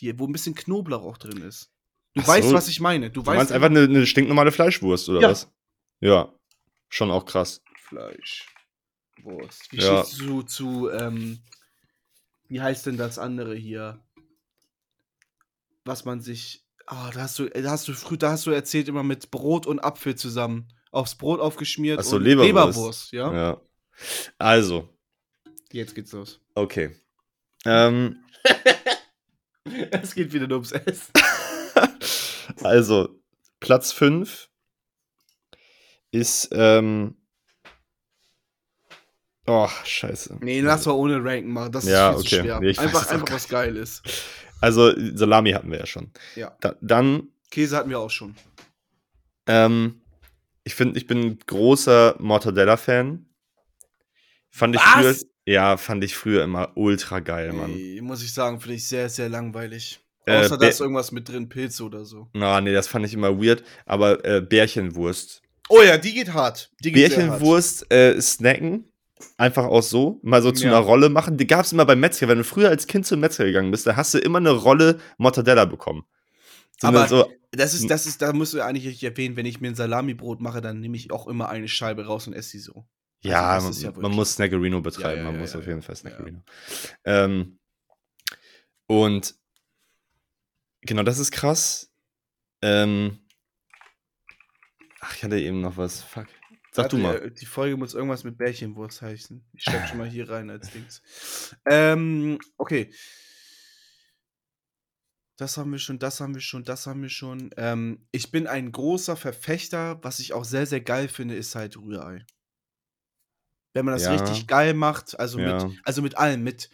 Die, wo ein bisschen Knoblauch auch drin ist. Du Ach weißt, so, was ich meine. Du, Du weißt meinst einfach eine, eine stinknormale Fleischwurst, oder Ja. was? Ja. Schon auch krass. Fleischwurst. Wie Ja. stehst du zu, ähm, wie heißt denn das andere hier? was man sich ah, da hast du da hast du früh da hast du erzählt immer mit Brot und Apfel zusammen aufs Brot aufgeschmiert Ach so, und Leberwurst. Leberwurst, ja? Ja. Also, Jetzt geht's los. okay. Ähm, Es geht wieder nur ums Essen. also, Platz 5 ist, ähm, oh, scheiße. Nee, lass mal ohne Ranken machen. Das ist Ja, viel zu okay. schwer. Nee, ich weiß einfach einfach was Geiles. Also, Salami hatten wir ja schon. Ja. Da, dann, Käse hatten wir auch schon. ähm, ich finde, ich bin ein großer Mortadella-Fan. Fand ich Was? früher, ja, fand ich früher immer ultra geil, Mann. Nee, muss ich sagen, finde ich sehr, sehr langweilig. Äh, Außer da ist irgendwas mit drin, Pilze oder so. Na, nee, das fand ich immer weird. Aber äh, Bärchenwurst. Oh ja, die geht hart. Die geht sehr hart. Bärchenwurst äh, snacken. Einfach auch so. Mal so zu Ja. einer Rolle machen. Die gab es immer beim Metzger. Wenn du früher als Kind zum Metzger gegangen bist, da hast du immer eine Rolle Mortadella bekommen. So Aber so, Das ist, das ist, da musst du eigentlich richtig erwähnen, wenn ich mir ein Salamibrot mache, dann nehme ich auch immer eine Scheibe raus und esse sie so. Ja, das man, ja man muss Snackerino betreiben. Man muss auf jeden. Fall. Snackerino. Ähm, und genau, das ist krass. Ähm, ach, ich hatte eben noch was. Fuck. Sag du Warte, mal. äh, Die Folge muss irgendwas mit Bärchenwurst heißen. Ich schreib schon mal hier rein als Dings. Ähm, okay. Das haben wir schon, das haben wir schon, das haben wir schon. Ähm, ich bin ein großer Verfechter, was ich auch sehr, sehr geil finde, ist halt Rührei. Wenn man das Ja. richtig geil macht, also Ja. mit, also mit allem, mit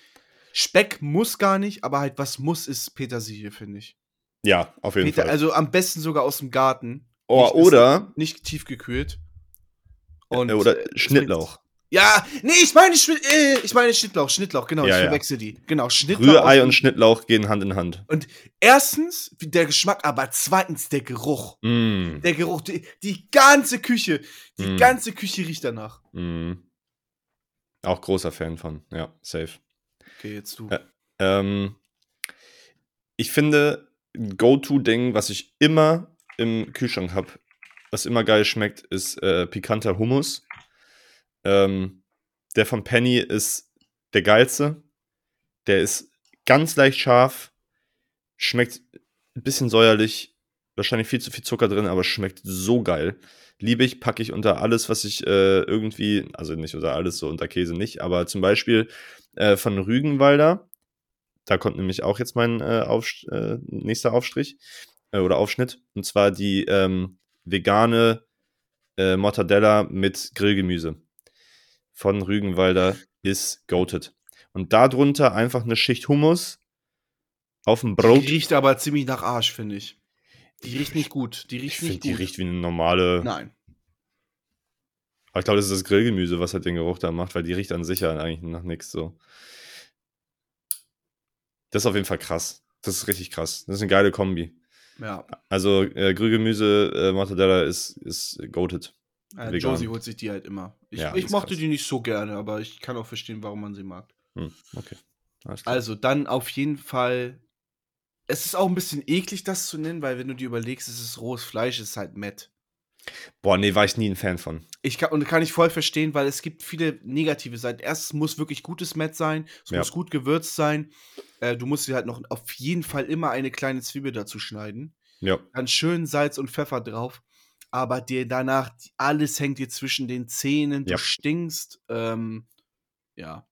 Speck muss gar nicht, aber halt was muss ist Petersilie, finde ich. Ja, auf jeden Peter, Fall. also am besten sogar aus dem Garten. oh, nicht- oder, Nicht tiefgekühlt. Und, äh, oder äh, Schnittlauch. ja, nee, ich meine, äh, ich meine Schnittlauch, Schnittlauch, genau, Ja, ich ja. verwechsel die. Genau, Schnittlauch. Rührei und Schnittlauch gehen Hand in Hand. Erstens der Geschmack, aber zweitens der Geruch. Mm, Der Geruch, die, die ganze Küche, die Mm. ganze Küche riecht danach. mm. Auch großer Fan von, ja, safe. Okay, jetzt du. Ä- Ähm, ich finde, ein Go-To-Ding, was ich immer im Kühlschrank habe, was immer geil schmeckt, ist äh, pikanter Hummus. Ähm, der von Penny ist der geilste. Der ist ganz leicht scharf, schmeckt ein bisschen säuerlich, wahrscheinlich viel zu viel Zucker drin, aber schmeckt so geil. Liebe ich, packe ich unter alles, was ich äh, irgendwie, also nicht unter alles, so unter Käse nicht, aber zum Beispiel äh, von Rügenwalder. Da kommt nämlich auch jetzt mein äh, Aufst äh, nächster Aufstrich äh, oder Aufschnitt. Und zwar die ähm, vegane äh, Mortadella mit Grillgemüse von Rügenwalder ist goated. Und darunter einfach eine Schicht Hummus auf dem Brot. Riecht aber ziemlich nach Arsch, finde ich. Die riecht nicht gut. Die Ich riecht finde, nicht die gut. riecht wie eine normale. Nein. Aber ich glaube, das ist das Grillgemüse, was halt den Geruch da macht, weil die riecht an sich ja eigentlich nach nichts so. Das ist auf jeden Fall krass. Das ist richtig krass. Das ist eine geile Kombi. Ja. Also äh, Grillgemüse, äh, Mortadella ist, ist goated. Äh. Josie holt sich die halt immer. Ich, Ja, ich mochte krass. die nicht so gerne, aber ich kann auch verstehen, warum man sie mag. Hm, okay. Also dann auf jeden Fall. Es ist auch ein bisschen eklig, das zu nennen, weil wenn du dir überlegst, es ist rohes Fleisch, es ist halt Matt. Boah, nee, war ich nie ein Fan von. Ich kann, und kann ich voll verstehen, weil es gibt viele negative Seiten. Erstens muss wirklich gutes Matt sein, es Ja. muss gut gewürzt sein. Äh, du musst dir halt noch auf jeden Fall immer eine kleine Zwiebel dazu schneiden. Ja. Dann schön Salz und Pfeffer drauf. Aber dir danach, alles hängt dir zwischen den Zähnen, du Ja. stinkst. Ähm, ja.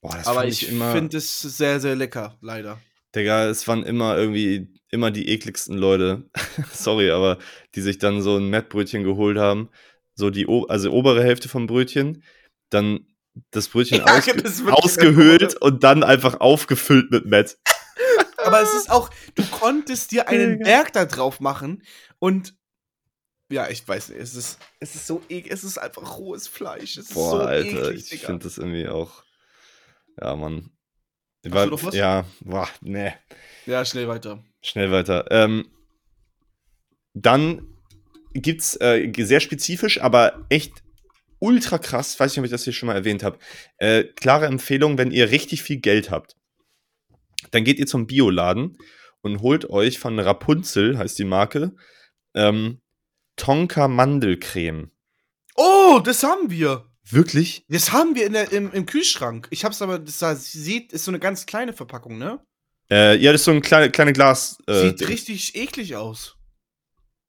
Boah, das Aber ich immer. finde es sehr, sehr lecker, leider. Digga, es waren immer irgendwie immer die ekligsten Leute. Sorry, aber die sich dann so ein Mettbrötchen geholt haben. So die, also obere Hälfte vom Brötchen, dann das Brötchen Ja, ausge das ist ausgehöhlt und dann einfach aufgefüllt mit Mett. Aber es ist auch, du konntest dir einen. Berg da drauf machen und ja, ich weiß nicht, es ist, es ist so eklig, es ist einfach rohes Fleisch. Es ist Boah, so Alter, eklig, ich finde das irgendwie auch. Ja, Mann. War- du noch was? Ja, boah, nee. Ja, schnell weiter. Schnell weiter. Ähm, dann gibt's äh, sehr spezifisch, aber echt ultra krass, weiß nicht, ob ich das hier schon mal erwähnt habe. Äh, klare Empfehlung, wenn ihr richtig viel Geld habt, dann geht ihr zum Bioladen und holt euch von Rapunzel, heißt die Marke, ähm, Tonka Mandelcreme. Oh, das haben wir. Wirklich? Das haben wir in der, im, im Kühlschrank. Ich hab's aber, das da sieht, ist so eine ganz kleine Verpackung, ne? Äh, ja, das ist so ein kleine, kleine Glas. Äh, Sieht Ding. richtig eklig aus.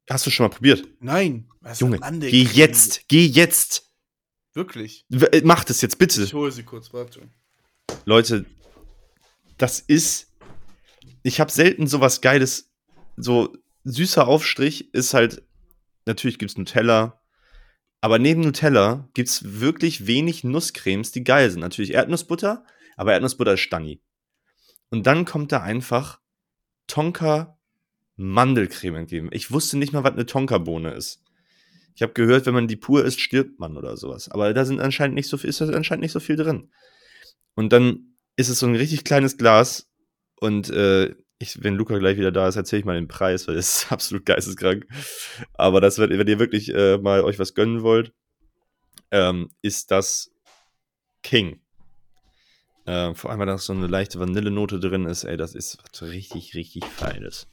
Hast du schon mal probiert? Nein. Junge, Mandelcreme. geh jetzt, geh jetzt. Wirklich. W- äh, Mach das jetzt bitte. Ich hole sie kurz, warte. Leute, das ist. Ich habe selten sowas Geiles. So süßer Aufstrich ist halt. Natürlich gibt's Nutella. Aber neben Nutella gibt's wirklich wenig Nusscremes, die geil sind. Natürlich Erdnussbutter, aber Erdnussbutter ist Stanni. Und dann kommt da einfach Tonka Mandelcreme entgegen. Ich wusste nicht mal, was eine Tonka-Bohne ist. Ich habe gehört, wenn man die pur isst, stirbt man oder sowas. Aber da sind anscheinend nicht so viel, ist anscheinend nicht so viel drin. Und dann ist es so ein richtig kleines Glas. Und äh, ich, wenn Luca gleich wieder da ist, erzähle ich mal den Preis, weil das ist absolut geisteskrank. Aber das wird, wenn ihr wirklich äh, mal euch was gönnen wollt, ähm, ist das King. Äh, vor allem, weil da so eine leichte Vanillenote drin ist, ey, das ist was richtig, richtig Feines.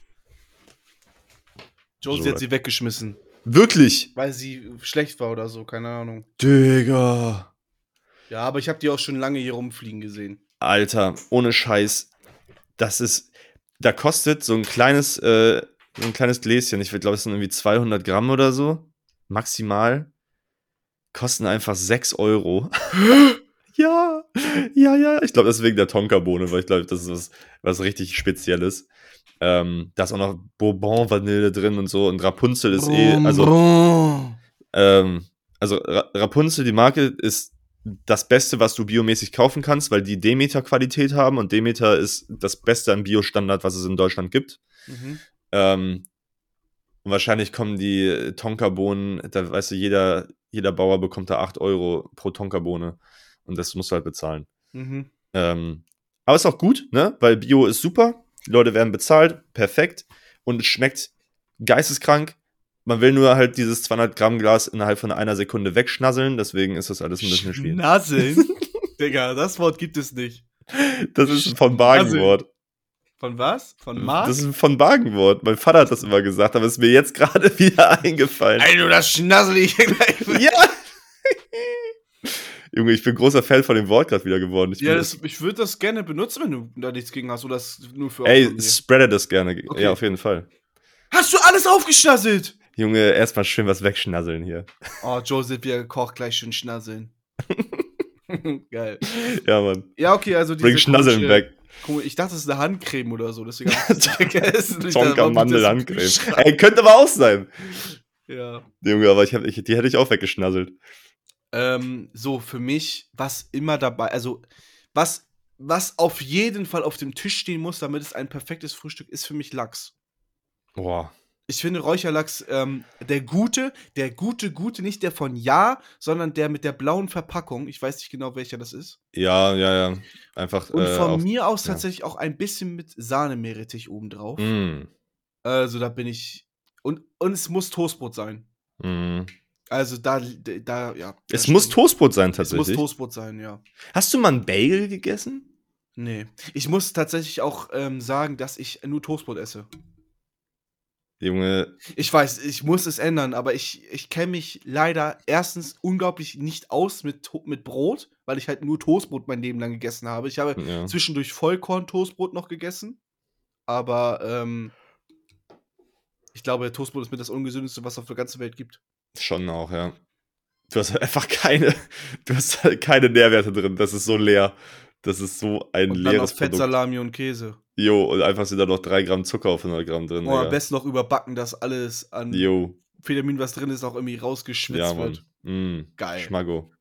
Josie So, hat sie weggeschmissen. Wirklich? Weil sie schlecht war oder so, keine Ahnung. Digga. Ja, aber ich habe die auch schon lange hier rumfliegen gesehen. Alter, ohne Scheiß. Das ist. Da kostet so ein kleines, äh, so ein kleines Gläschen, ich glaube, es sind irgendwie 200 Gramm oder so. Maximal. Kosten einfach 6 Euro. ja, ja, ja. Ich glaube, das ist wegen der Tonka-Bohne, weil ich glaube, das ist was, was richtig Spezielles. Ähm, da ist auch noch Bourbon-Vanille drin und so. Und Rapunzel ist eh. Also, ähm, also Ra Rapunzel, die Marke, ist das Beste, was du biomäßig kaufen kannst, weil die Demeter-Qualität haben und Demeter ist das Beste an Biostandard, was es in Deutschland gibt. Mhm. Ähm, und wahrscheinlich kommen die Tonkabohnen, da weißt du, jeder, jeder Bauer bekommt da 8 Euro pro Tonkabohne und das musst du halt bezahlen. Mhm. Ähm, aber ist auch gut, ne? Weil Bio ist super, die Leute werden bezahlt, perfekt und es schmeckt geisteskrank. Man will nur halt dieses 200 Gramm Glas innerhalb von einer Sekunde wegschnasseln, deswegen ist das alles ein bisschen schwierig. Schnasseln? Digga, das Wort gibt es nicht. Das ist ein von Bagenwort. Von was? Von Mark? Das ist ein von Bagenwort. Mein Vater hat das immer gesagt, aber es ist mir jetzt gerade wieder eingefallen. Ey, du, das schnassel ich hier gleich. Ja! Junge, ich bin großer Fan von dem Wort gerade wieder geworden. Ich Ja, das, ich würde das gerne benutzen, wenn du da nichts gegen hast. Oder das nur für ey, spreade das gerne. Okay. Ja, auf jeden Fall. Hast du alles aufgeschnasselt? Junge, erstmal schön was wegschnasseln hier. Oh, Joseph wieder gekocht, gleich schön schnasseln. Geil. Ja, Mann. Ja, okay, also diese Bring Schnasseln weg. Komisch, ich dachte, das ist eine Handcreme oder so, deswegen hab ich vergessen. Tonka Mandelhandcreme. Kühlschrank? Ey, könnte aber auch sein. Ja. Junge, aber ich hab, ich, die hätte ich auch weggeschnasselt. Ähm, so, für mich, was immer dabei, also, was, was auf jeden Fall auf dem Tisch stehen muss, damit es ein perfektes Frühstück ist, für mich Lachs. Boah. Ich finde Räucherlachs, ähm, der gute, der gute, gute, nicht der von Ja, sondern der mit der blauen Verpackung. Ich weiß nicht genau, welcher das ist. Ja, ja, ja. Einfach. Und äh, von auf- mir aus ja. tatsächlich auch ein bisschen mit Sahnemeerrettich obendrauf. Mm, Also da bin ich. Und, und es muss Toastbrot sein. mm. Also da, da ja. Es muss. Toastbrot sein, Es muss tatsächlich. Toastbrot sein, ja. Hast du mal einen Bagel gegessen? Nee. Ich muss tatsächlich auch ähm, sagen, dass ich nur Toastbrot esse. Junge, Ich weiß, ich muss es ändern, aber ich, ich kenne mich leider erstens unglaublich nicht aus mit, mit Brot, weil ich halt nur Toastbrot mein Leben lang gegessen habe. Ich habe ja. zwischendurch Vollkorn-Toastbrot noch gegessen, aber ähm, ich glaube, Toastbrot ist mit das ungesündeste, was es auf der ganzen Welt gibt. Schon auch, ja. Du hast halt einfach keine, du hast halt keine Nährwerte drin. Das ist so leer. Das ist so ein Und dann noch leeres Fett. Salami und Käse. Jo, und einfach sind da noch 3 Gramm Zucker auf 100 Gramm drin. Oh, am besten noch überbacken, dass alles an Jo, Vitamin, was drin ist, auch irgendwie rausgeschwitzt ja, Mann. wird. Mm, Geil. Schmacko.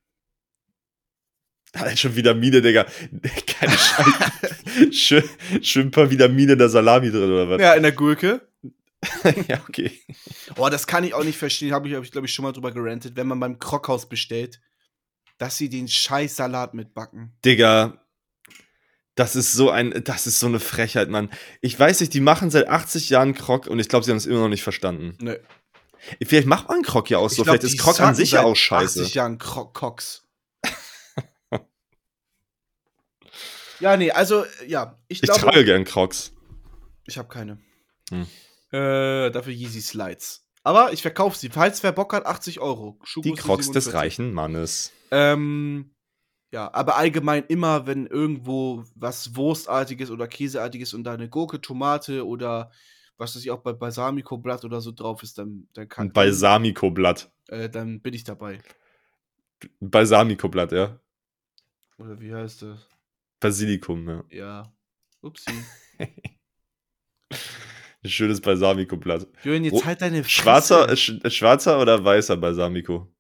Hat schon Vitamine, Digga. Keine Scheiße. schön, schön ein paar Vitamine in der Salami drin, oder was? Ja, in der Gurke. ja okay. Oh, das kann ich auch nicht verstehen. Habe ich, hab ich glaube ich, schon mal drüber gerantet. Wenn man beim Krockhaus bestellt, dass sie den scheiß Salat mitbacken. Digga, das ist so ein, das ist so eine Frechheit, Mann. Ich weiß nicht, die machen seit 80 Jahren Krog und ich glaube, sie haben es immer noch nicht verstanden. Nö. Vielleicht macht man Krog ja auch so, Ich glaub, vielleicht ist die Krog an sich ja auch scheiße. 80 Jahren Kro Cox. ja, nee, also, ja. Ich, Ich trage gern Crocs. ich habe keine. Hm. Äh, dafür Yeezy Slides. Aber ich verkaufe sie. Falls wer Bock hat, 80 Euro. Die Schuhgröße Crocs des 47. reichen Mannes. Ähm, Ja, aber allgemein immer, wenn irgendwo was Wurstartiges oder Käseartiges und da 'ne Gurke, Tomate oder was weiß ich, auch bei Balsamicoblatt oder so drauf ist, dann dann kann 'N Balsamicoblatt. äh, dann bin ich dabei. Balsamicoblatt, ja. Oder wie heißt das? Basilikum, ja. Ja. Upsi. 'N schönes Balsamicoblatt. Julian, jetzt halt deine schwarzer Fresse. sch schwarzer oder weißer Balsamico?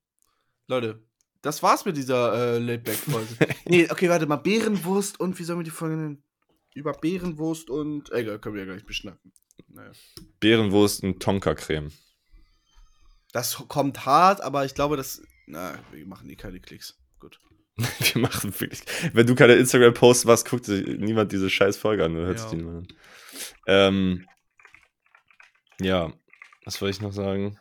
Leute, das war's mit dieser, äh, Laid-Back-Folge. Ne, okay, warte mal. Beerenwurst und wie sollen wir die Folge nennen? Über Beerenwurst und egal, können wir ja gleich beschnacken. Na ja. Beerenwurst und Tonka-Creme. Das kommt hart, aber ich glaube, das na, wir machen eh keine Klicks. Gut. Wir machen wirklich wenn du keine Instagram-Posts machst, guckt sich niemand diese scheiß Folge an, oder hört sich Ja. die niemand an. Ähm, ja, was wollte ich noch sagen?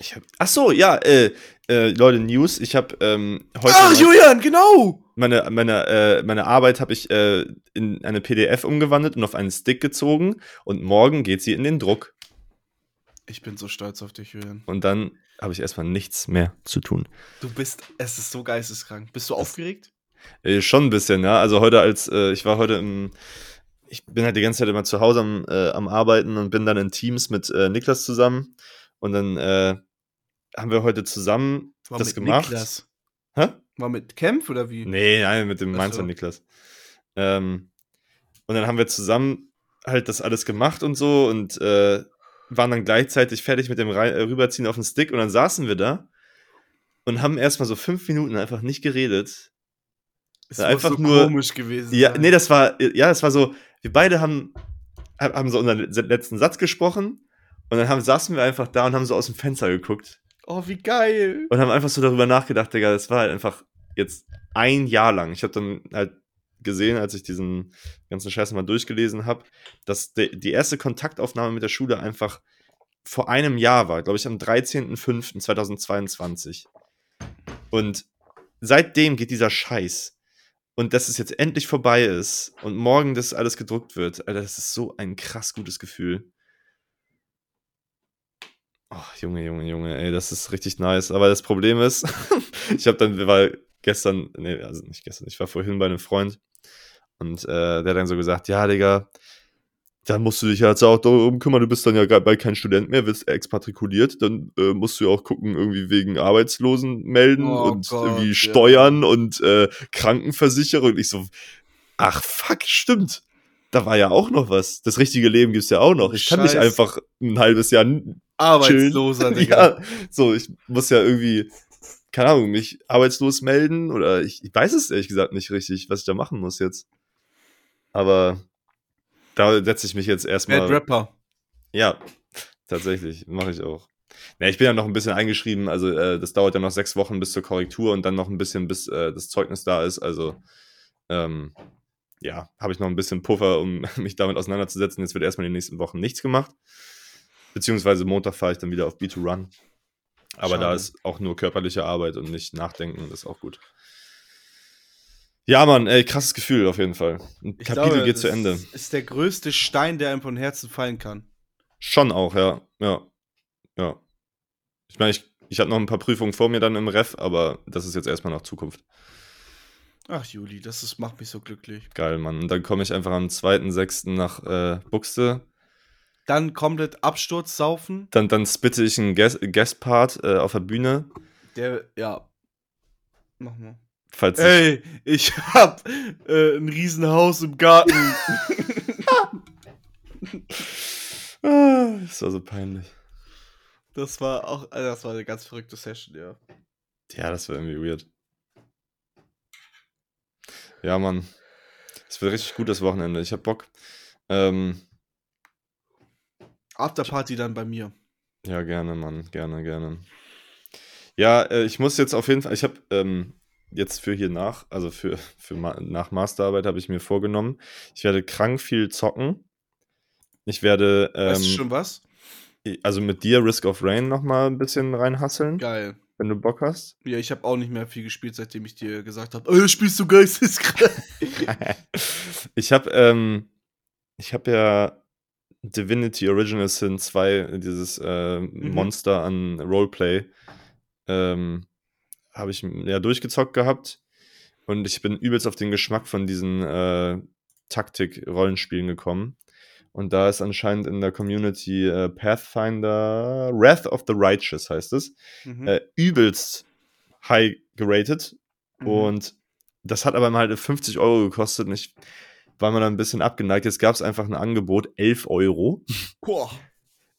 Ich habe ach so, ja, äh, äh, Leute, News. Ich habe ähm, heute Ach, noch- Julian, genau! meine, meine, äh, meine Arbeit habe ich äh, in eine PDF umgewandelt und auf einen Stick gezogen und morgen geht sie in den Druck. Ich bin so stolz auf dich, Julian. Und dann habe ich erstmal nichts mehr zu tun. Du bist, es ist so geisteskrank. Bist du aufgeregt? Äh, schon ein bisschen, ja. Also heute als, äh, ich war heute im, ich bin halt die ganze Zeit immer zu Hause am, äh, am Arbeiten und bin dann in Teams mit äh, Niklas zusammen. Und dann äh, haben wir heute zusammen War das mit gemacht. Niklas. Hä? War mit Kempf oder wie? Nee, nein, mit dem Mainzer so. Niklas. Ähm, und dann haben wir zusammen halt das alles gemacht und so und äh, waren dann gleichzeitig fertig mit dem Rei- äh, Rüberziehen auf den Stick und dann saßen wir da und haben erstmal so fünf Minuten einfach nicht geredet. Es muss einfach so nur- komisch gewesen. Ja, sein. nee, das war, ja, das war so, wir beide haben, haben so unseren letzten Satz gesprochen und dann haben, saßen wir einfach da und haben so aus dem Fenster geguckt Oh, wie geil. und haben einfach so darüber nachgedacht, Digga, das war halt einfach jetzt ein Jahr lang. Ich habe dann halt gesehen, als ich diesen ganzen Scheiß mal durchgelesen habe, dass de, die erste Kontaktaufnahme mit der Schule einfach vor einem Jahr war, glaube ich, am 13.05.2022. Und seitdem geht dieser Scheiß. Und dass es jetzt endlich vorbei ist und morgen das alles gedruckt wird, Alter, das ist so ein krass gutes Gefühl. Oh, Junge, Junge, Junge, ey, das ist richtig nice. Aber das Problem ist, ich habe dann, war gestern, nee, also nicht gestern, ich war vorhin bei einem Freund und äh, der hat dann so gesagt, ja, Digga, da musst du dich jetzt auch darum kümmern, du bist dann ja gar- bald kein Student mehr, wirst expatrikuliert, dann äh, musst du ja auch gucken, irgendwie wegen Arbeitslosen melden Oh und Gott, irgendwie ja. Steuern und äh, Krankenversicherung. Und ich so, ach fuck, stimmt. Da war ja auch noch was. Das richtige Leben gibt's ja auch noch. Ich kann nicht Scheiß. einfach ein halbes Jahr Arbeitsloser, Digga. ja, so, ich muss ja irgendwie, keine Ahnung, mich arbeitslos melden oder ich, ich weiß es ehrlich gesagt nicht richtig, was ich da machen muss jetzt. Aber da setze ich mich jetzt Bad erstmal. Rapper. Ja, tatsächlich, mache ich auch. Ja, ich bin ja noch ein bisschen eingeschrieben, also äh, das dauert ja noch sechs Wochen bis zur Korrektur und dann noch ein bisschen, bis äh, das Zeugnis da ist. Also, ähm, ja, habe ich noch ein bisschen Puffer, um mich damit auseinanderzusetzen. Jetzt wird erstmal in den nächsten Wochen nichts gemacht. Beziehungsweise Montag fahre ich dann wieder auf B2Run. Aber da Schade. ist auch nur körperliche Arbeit und nicht Nachdenken, das ist auch gut. Ja, Mann, ey, krasses Gefühl auf jeden Fall. Ein Ich Kapitel glaube, geht zu Ende. Ist der größte Stein, der einem von Herzen fallen kann. Schon auch, ja. Ja. Ja. Ich meine, ich, ich habe noch ein paar Prüfungen vor mir dann im Ref, aber das ist jetzt erstmal nach Zukunft. Ach, Juli, das ist, macht mich so glücklich. Geil, Mann. Und dann komme ich einfach am 2.6. nach äh, Buxte. Dann komplett Absturz saufen. Dann, dann spitte ich einen Guest- Guest-Part äh, auf der Bühne. Der, ja. Mach mal. Falls ich, Ey, ich hab äh, ein Riesenhaus im Garten. Ah, das war so peinlich. das war auch, also das war eine ganz verrückte Session, ja. Ja, das war irgendwie weird. Ja, Mann. Es wird richtig gut das Wochenende. Ich hab Bock. Ähm, Afterparty dann bei mir. Ja, gerne, Mann. Gerne, gerne. Ja, äh, ich muss jetzt auf jeden Fall, ich habe ähm, jetzt für hier nach, also für, für ma nach Masterarbeit habe ich mir vorgenommen, ich werde krank viel zocken. Ich werde, Weißt du ähm, schon was? also mit dir Risk of Rain nochmal ein bisschen reinhasseln, Geil. wenn du Bock hast. Ja, ich habe auch nicht mehr viel gespielt, seitdem ich dir gesagt habe, oh, spielst du geisteskrank. ich habe, ähm, ich habe ja Divinity Original Sin 2, dieses äh, Mhm. Monster an Roleplay, ähm, habe ich ja durchgezockt gehabt. Und ich bin übelst auf den Geschmack von diesen äh, Taktik-Rollenspielen gekommen. Und da ist anscheinend in der Community äh, Pathfinder Wrath of the Righteous heißt es. Mhm. Äh, übelst high geratet. Mhm. Und das hat aber mal halt 50 Euro gekostet. Und ich war mal da ein bisschen abgeneigt. Jetzt gab es einfach ein Angebot, 11 Euro. Boah.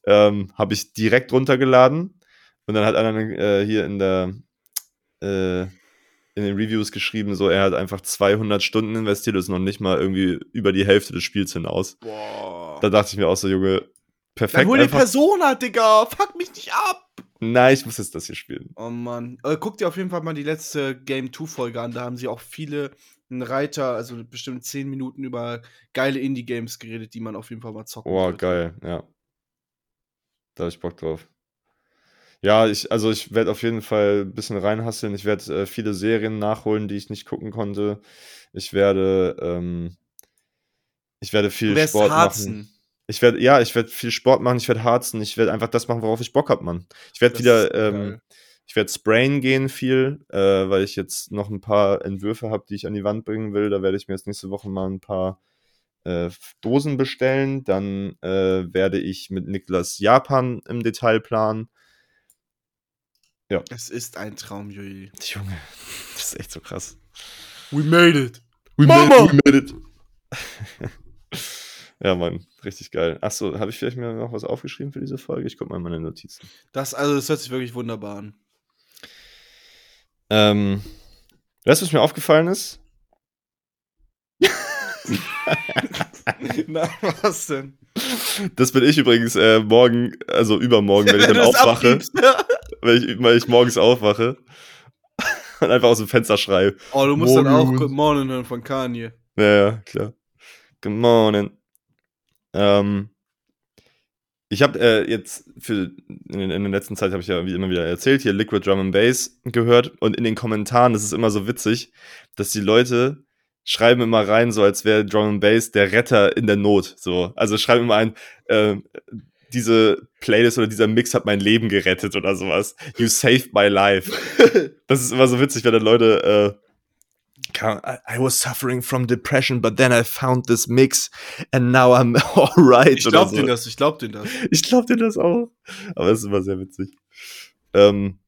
Ähm, Habe ich direkt runtergeladen. Und dann hat einer äh, hier in der äh, in den Reviews geschrieben, so er hat einfach 200 Stunden investiert, ist noch nicht mal irgendwie über die Hälfte des Spiels hinaus. Boah. Da dachte ich mir auch so, Junge, perfekt. Dann hol einfach- Persona, Digga. Fuck mich nicht ab. Nein, ich muss jetzt das hier spielen. Oh Mann. Äh, guck dir auf jeden Fall mal die letzte Game 2 Folge an. Da haben sie auch viele einen Reiter, also bestimmt 10 Minuten über geile Indie-Games geredet, die man auf jeden Fall mal zocken Boah, sollte. geil, ja. Da hab ich Bock drauf. Ja, ich, also ich werde auf jeden Fall ein bisschen reinhasseln. Ich werde äh, viele Serien nachholen, die ich nicht gucken konnte. Ich werde, ähm, ich werde viel Sport machen. harzen. Ich werde, ja, ich werde viel Sport machen, ich werde harzen, ich werde einfach das machen, worauf ich Bock habe, Mann. Ich werde wieder, ähm. Ich werde sprayen gehen viel, äh, weil ich jetzt noch ein paar Entwürfe habe, die ich an die Wand bringen will. Da werde ich mir jetzt nächste Woche mal ein paar äh, Dosen bestellen. Dann äh, werde ich mit Niklas Japan im Detail planen. Es ist ein Traum, Juli. Junge, das ist echt so krass. We made it. We Mama! we made it. ja, Mann, richtig geil. Achso, habe ich vielleicht mir noch was aufgeschrieben für diese Folge? Ich gucke mal in meine Notizen. Das, also, das hört sich wirklich wunderbar an. Ähm, weißt du, was mir aufgefallen ist? Na, was denn? Das bin ich übrigens äh, morgen, also übermorgen, wenn ich dann aufwache, wenn ich, weil ich morgens aufwache und einfach aus dem Fenster schreie. Oh, du musst dann auch Morgen. Good Morning hören von Kanye. Ja, ja, klar. Good morning. Ähm, ich habe äh, jetzt für in, in der letzten Zeit habe ich ja wie immer wieder erzählt hier Liquid Drum and Bass gehört und in den Kommentaren das ist immer so witzig, dass die Leute schreiben immer rein so als wäre Drum and Bass der Retter in der Not so. Also schreiben immer ein äh, diese Playlist oder dieser Mix hat mein Leben gerettet oder sowas. You saved my life. Das ist immer so witzig, wenn dann Leute äh, Come- I, I was suffering from depression, but then I found this mix and now I'm alright. Ich glaub so. dir das, ich glaub dir das. Ich glaub dir das auch. Aber es ist immer sehr witzig. Ähm,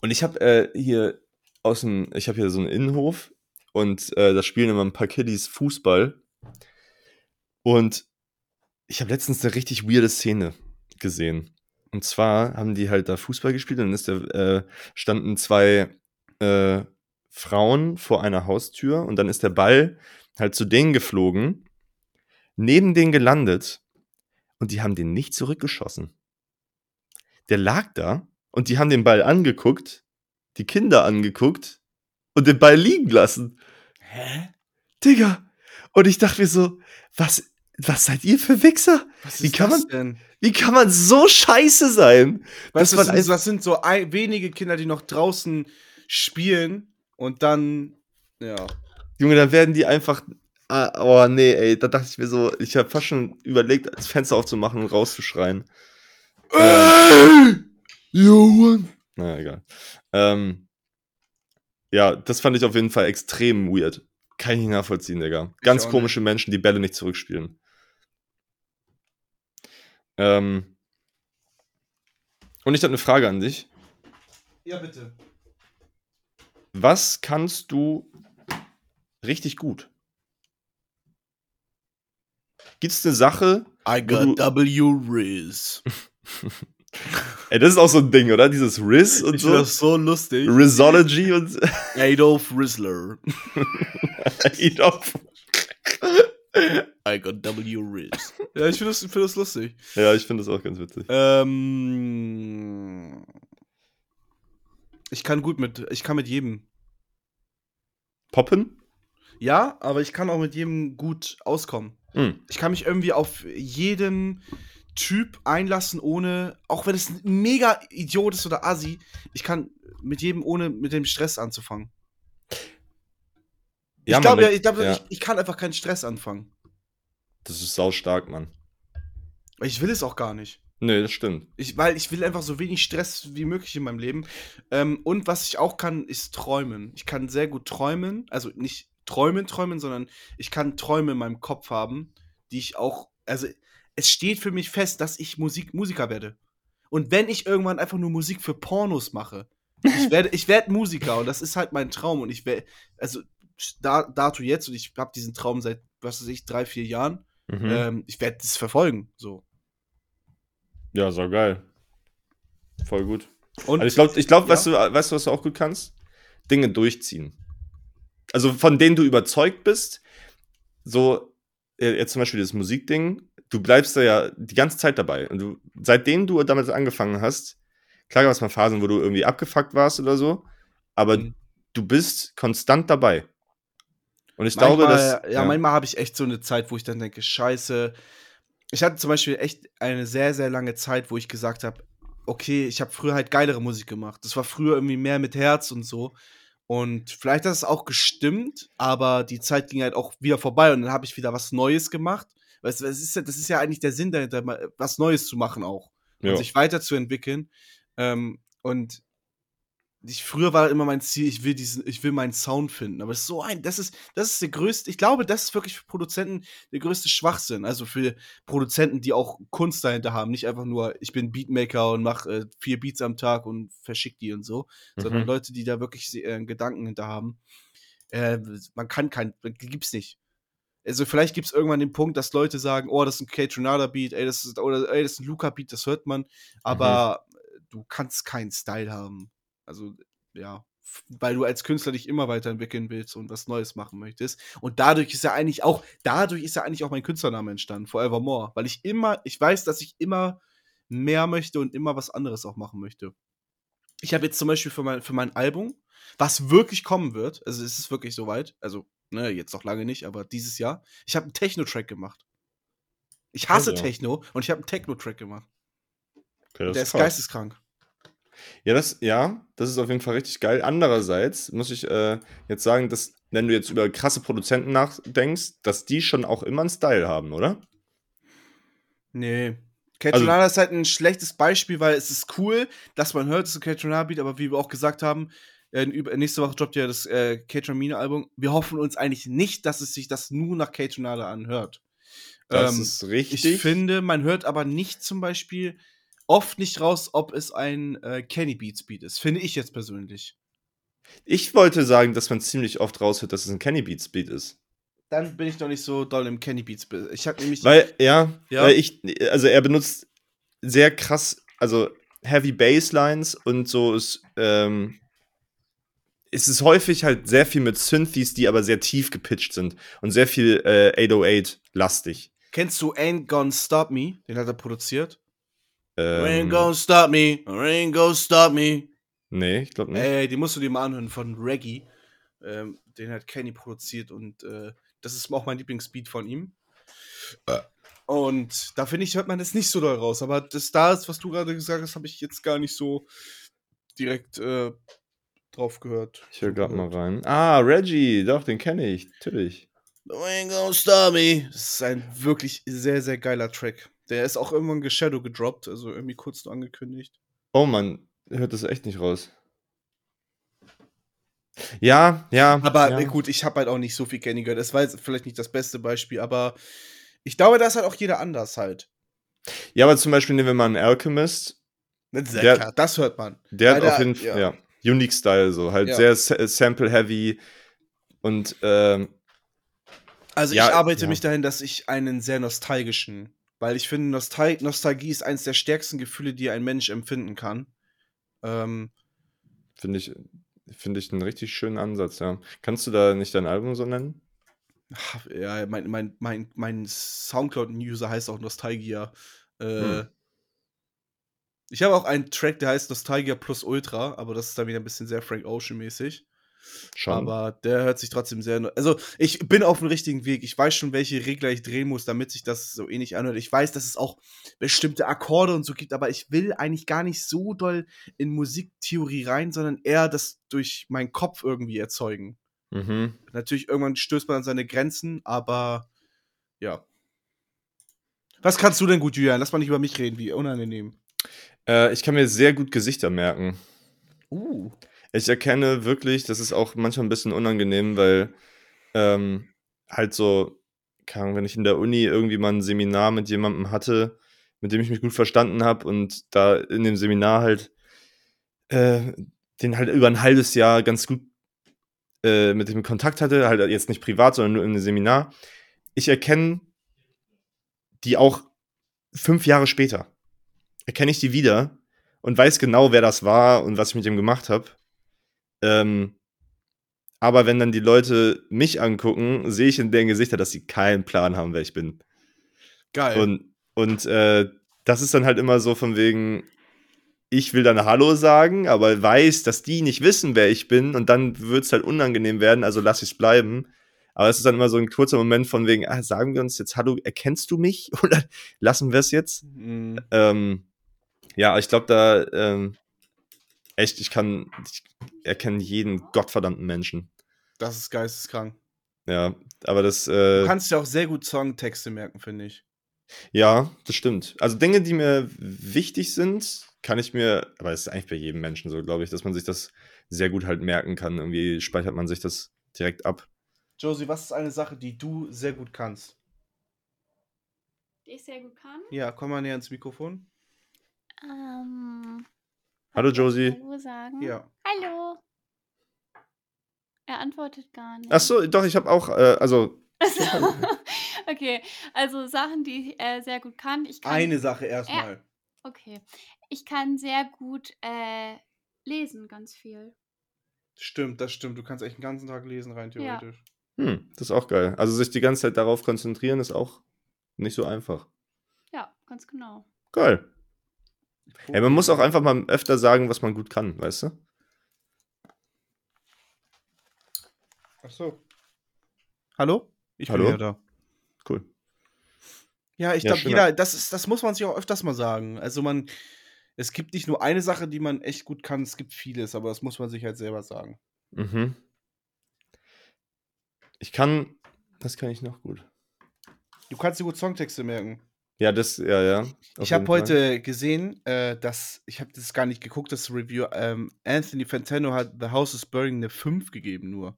und ich habe äh, hier aus dem, ich habe hier so einen Innenhof und äh, da spielen immer ein paar Kiddies Fußball. Und ich habe letztens eine richtig weirde Szene gesehen. Und zwar haben die halt da Fußball gespielt und dann ist der, äh, standen zwei äh, Frauen vor einer Haustür und dann ist der Ball halt zu denen geflogen, neben denen gelandet und die haben den nicht zurückgeschossen. Der lag da und die haben den Ball angeguckt, die Kinder angeguckt und den Ball liegen lassen. Hä? Digga. Und ich dachte mir so, was, was seid ihr für Wichser? Was Wie ist kann das man- denn? Wie kann man so scheiße sein? Man das, sind, das sind so ein, wenige Kinder, die noch draußen spielen und dann, ja. Junge, dann werden die einfach. Ah, oh nee, ey, da dachte ich mir so, ich habe fast schon überlegt, das Fenster aufzumachen und rauszuschreien. Ey! Johann! Naja, egal. Ähm, ja, das fand ich auf jeden Fall extrem weird. Kann ich nicht nachvollziehen, Digga. Ganz komische Menschen, die Bälle nicht zurückspielen. Ähm, und ich habe eine Frage an dich. Ja, bitte. Was kannst du richtig gut? Gibt es eine Sache? I got W Riz. Ey, das ist auch so ein Ding, oder? Dieses Riz und Ich so. finde das so lustig. Risology und Adolf Rizzler. Adolf. I got W Riz. ja, ich finde das, find das lustig. Ja, ich finde das auch ganz witzig. Ähm, ich kann gut mit, ich kann mit jedem. Poppen? Ja, aber ich kann auch mit jedem gut auskommen. Hm. Ich kann mich irgendwie auf jeden Typ einlassen, ohne, auch wenn es ein mega Idiot ist oder Assi, ich kann mit jedem, ohne mit dem Stress anzufangen. Ja, ich glaube, ja, ich, glaub, ja. ich, ich kann einfach keinen Stress anfangen. Das ist sau stark, Mann. Ich will es auch gar nicht. Nee, das stimmt. Ich, weil ich will einfach so wenig Stress wie möglich in meinem Leben. Ähm, und was ich auch kann, ist träumen. Ich kann sehr gut träumen. Also nicht träumen, träumen, sondern ich kann Träume in meinem Kopf haben, die ich auch. Also es steht für mich fest, dass ich Musik, Musiker werde. Und wenn ich irgendwann einfach nur Musik für Pornos mache, ich werde, ich werde Musiker und das ist halt mein Traum. Und ich werde, also da, dato jetzt, und ich habe diesen Traum seit, was weiß ich, drei, vier Jahren. Mhm. Ähm, ich werde das verfolgen. So. Ja, so geil. Voll gut. Und Also ich glaube, ich glaub, Ja. weißt, du, weißt du, was du auch gut kannst? Dinge durchziehen. Also von denen du überzeugt bist, so, äh, jetzt zum Beispiel das Musikding, du bleibst da ja die ganze Zeit dabei. Und du, seitdem du damit angefangen hast, klar gab es mal Phasen, wo du irgendwie abgefuckt warst oder so, aber Mhm. du bist konstant dabei. Und ich glaube, manchmal, dass. ja, manchmal habe ich echt so eine Zeit, wo ich dann denke, scheiße. Ich hatte zum Beispiel echt eine sehr, sehr lange Zeit, wo ich gesagt habe, okay, ich habe früher halt geilere Musik gemacht. Das war früher irgendwie mehr mit Herz und so. Und vielleicht hat es auch gestimmt, aber die Zeit ging halt auch wieder vorbei und dann habe ich wieder was Neues gemacht. Weißt du, das ist ja, das ist ja eigentlich der Sinn dahinter, mal was Neues zu machen auch. Und Ja. sich weiterzuentwickeln. Ähm, und ich, früher war immer mein Ziel, ich will diesen, ich will meinen Sound finden. Aber das ist so ein, das ist, das ist der größte, ich glaube, das ist wirklich für Produzenten der größte Schwachsinn. Also für Produzenten, die auch Kunst dahinter haben. Nicht einfach nur, ich bin Beatmaker und mache äh, vier Beats am Tag und verschick die und so. Sondern Mhm. Leute, die da wirklich äh, Gedanken hinter haben. Äh, man kann kein, gibt's nicht. Also vielleicht gibt es irgendwann den Punkt, dass Leute sagen, oh, das ist ein K-Tronada-Beat, ey, das ist, oder ey, das ist ein Luca-Beat, das hört man. Aber du kannst keinen Style haben. Also, ja, weil du als Künstler dich immer weiterentwickeln willst und was Neues machen möchtest. Und dadurch ist ja eigentlich auch, dadurch ist ja eigentlich auch mein Künstlername entstanden, Forevermore. Weil ich immer, ich weiß, dass ich immer mehr möchte und immer was anderes auch machen möchte. Ich habe jetzt zum Beispiel für mein, für mein Album, was wirklich kommen wird, also es ist wirklich soweit, also, ne, jetzt noch lange nicht, aber dieses Jahr, ich habe einen Techno-Track gemacht. Ich hasse Also. Techno und ich habe einen Techno-Track gemacht. Okay, Der ist krass. geisteskrank. Ja, das, ja, das ist auf jeden Fall richtig geil. Andererseits muss ich äh, jetzt sagen, dass, wenn du jetzt über krasse Produzenten nachdenkst, dass die schon auch immer einen Style haben, oder? Nee. Also- K-Tronada ist halt ein schlechtes Beispiel, weil es ist cool, dass man hört, es ist ein K-Tronada-Beat, aber wie wir auch gesagt haben, äh, über- nächste Woche droppt ja das äh, K-Tronada-Album. Wir hoffen uns eigentlich nicht, dass es sich das nur nach K-Tronada anhört. Das Ähm, ist richtig. Ich finde, man hört aber nicht zum Beispiel oft nicht raus, ob es ein äh, Kenny Beats Beat ist. Finde ich jetzt persönlich. Ich wollte sagen, dass man ziemlich oft raushört, dass es ein Kenny Beats Beat ist. Dann bin ich doch nicht so doll im Kenny Beats. Be- Ich habe nämlich. Weil, ja, Ja. weil ich, also er benutzt sehr krass, also Heavy Basslines und so ist, ähm, es ist häufig halt sehr viel mit Synthes, die aber sehr tief gepitcht sind und sehr viel äh, 808-lastig. Kennst du Ain't Gonna Stop Me? Den hat er produziert. Ähm, gonna stop me, ain't gonna stop me. nee, ich glaube nicht. Ey, die musst du dir mal anhören von Reggae. Ähm, den hat Kenny produziert und äh, das ist auch mein Lieblingsbeat von ihm. Und da finde ich, hört man das nicht so doll raus. Aber das da ist, was du gerade gesagt hast, habe ich jetzt gar nicht so direkt äh, drauf gehört. Ich höre gerade mal rein. Ah, Reggie, doch, den kenne ich, natürlich. Ain't gonna stop me. Das ist ein wirklich sehr, sehr geiler Track. Der ist auch irgendwann geshadow gedroppt, also irgendwie kurz nur angekündigt. Oh Mann, hört das echt nicht raus. Ja, ja. Aber ja. gut, ich habe halt auch nicht so viel Kenny gehört. Das war jetzt vielleicht nicht das beste Beispiel, aber ich glaube, da ist halt auch jeder anders halt. Ja, aber zum Beispiel nehmen wir mal einen Alchemist. Der- klar, das hört man. Der hat Leider, auf jeden Fall, ja. ja. Unique Style, so halt Ja. sehr sa- sample-heavy und ähm, Also ich arbeite mich dahin, dass ich einen sehr nostalgischen, weil ich finde, Nostal Nostalgie ist eines der stärksten Gefühle, die ein Mensch empfinden kann. Ähm, finde ich, finde ich einen richtig schönen Ansatz, ja. Kannst du da nicht dein Album so nennen? ja, mein, mein, mein, mein Soundcloud-User heißt auch Nostalgia. Äh, Hm. Ich habe auch einen Track, der heißt Nostalgia plus Ultra, aber das ist dann wieder ein bisschen sehr Frank Ocean-mäßig. Schon. Aber der hört sich trotzdem sehr. Also, ich bin auf dem richtigen Weg. Ich weiß schon, welche Regler ich drehen muss, damit sich das so ähnlich anhört. Ich weiß, dass es auch bestimmte Akkorde und so gibt, aber ich will eigentlich gar nicht so doll in Musiktheorie rein, sondern eher das durch meinen Kopf irgendwie erzeugen. mhm. Natürlich, irgendwann stößt man an seine Grenzen, aber ja. Was kannst du denn gut, Julian? Lass mal nicht über mich reden, wie unangenehm. Äh, ich kann mir sehr gut Gesichter merken. Uh. Ich erkenne wirklich, das ist auch manchmal ein bisschen unangenehm, weil ähm, halt so, Ahnung, wenn ich in der Uni irgendwie mal ein Seminar mit jemandem hatte, mit dem ich mich gut verstanden habe und da in dem Seminar halt äh, den halt über ein halbes Jahr ganz gut äh, mit dem Kontakt hatte, halt jetzt nicht privat, sondern nur in einem Seminar. Ich erkenne die auch fünf Jahre später. Erkenne ich die wieder und weiß genau, wer das war und was ich mit dem gemacht habe. Ähm, aber wenn dann die Leute mich angucken, sehe ich in deren Gesichter, dass sie keinen Plan haben, wer ich bin. Geil. Und, und äh, das ist dann halt immer so von wegen, ich will dann Hallo sagen, aber weiß, dass die nicht wissen, wer ich bin und dann wird es halt unangenehm werden, also lass ich es bleiben. Aber es ist dann immer so ein kurzer Moment von wegen, ah, sagen wir uns jetzt Hallo, erkennst du mich oder lassen wir es jetzt? Mhm. Ähm, ja, ich glaube da, ähm, echt, ich kann, ich erkenne jeden gottverdammten Menschen. Das ist geisteskrank. Ja, aber das, Du äh, kannst ja auch sehr gut Songtexte merken, finde ich. ja, das stimmt. Also Dinge, die mir wichtig sind, kann ich mir, aber es ist eigentlich bei jedem Menschen so, glaube ich, dass man sich das sehr gut halt merken kann. Irgendwie speichert man sich das direkt ab. Josie, was ist eine Sache, die du sehr gut kannst? Die ich sehr gut kann. Ja, komm mal näher ins Mikrofon. Ähm, Hallo, Josie. Hallo sagen. Ja. Hallo. Er antwortet gar nicht. Ach so, doch, ich habe auch, äh, also, Also, okay, also Sachen, die ich äh, sehr gut kann. Ich kann Eine Sache erstmal. Okay. Ich kann sehr gut äh, lesen, ganz viel. Stimmt, das stimmt. Du kannst echt den ganzen Tag lesen, rein Ja. theoretisch. hm, das ist auch geil. Also sich die ganze Zeit darauf konzentrieren, ist auch nicht so einfach. Ja, ganz genau. Geil. Ja, man muss auch einfach mal öfter sagen, was man gut kann, weißt du? Ach so. Hallo? Ich Hallo? bin ja da. Cool. Ja, ich Ja, glaube, jeder, das, ist, das muss man sich auch öfters mal sagen. Also man, es gibt nicht nur eine Sache, die man echt gut kann, es gibt vieles, aber das muss man sich halt selber sagen. Mhm. Ich kann, das kann ich noch gut. Du kannst dir gut Songtexte merken. Ja, das, ja, ja. ich habe heute gesehen, äh, dass, ich habe das gar nicht geguckt, das Review, ähm, Anthony Fantano hat The House is Burning eine 5 gegeben nur.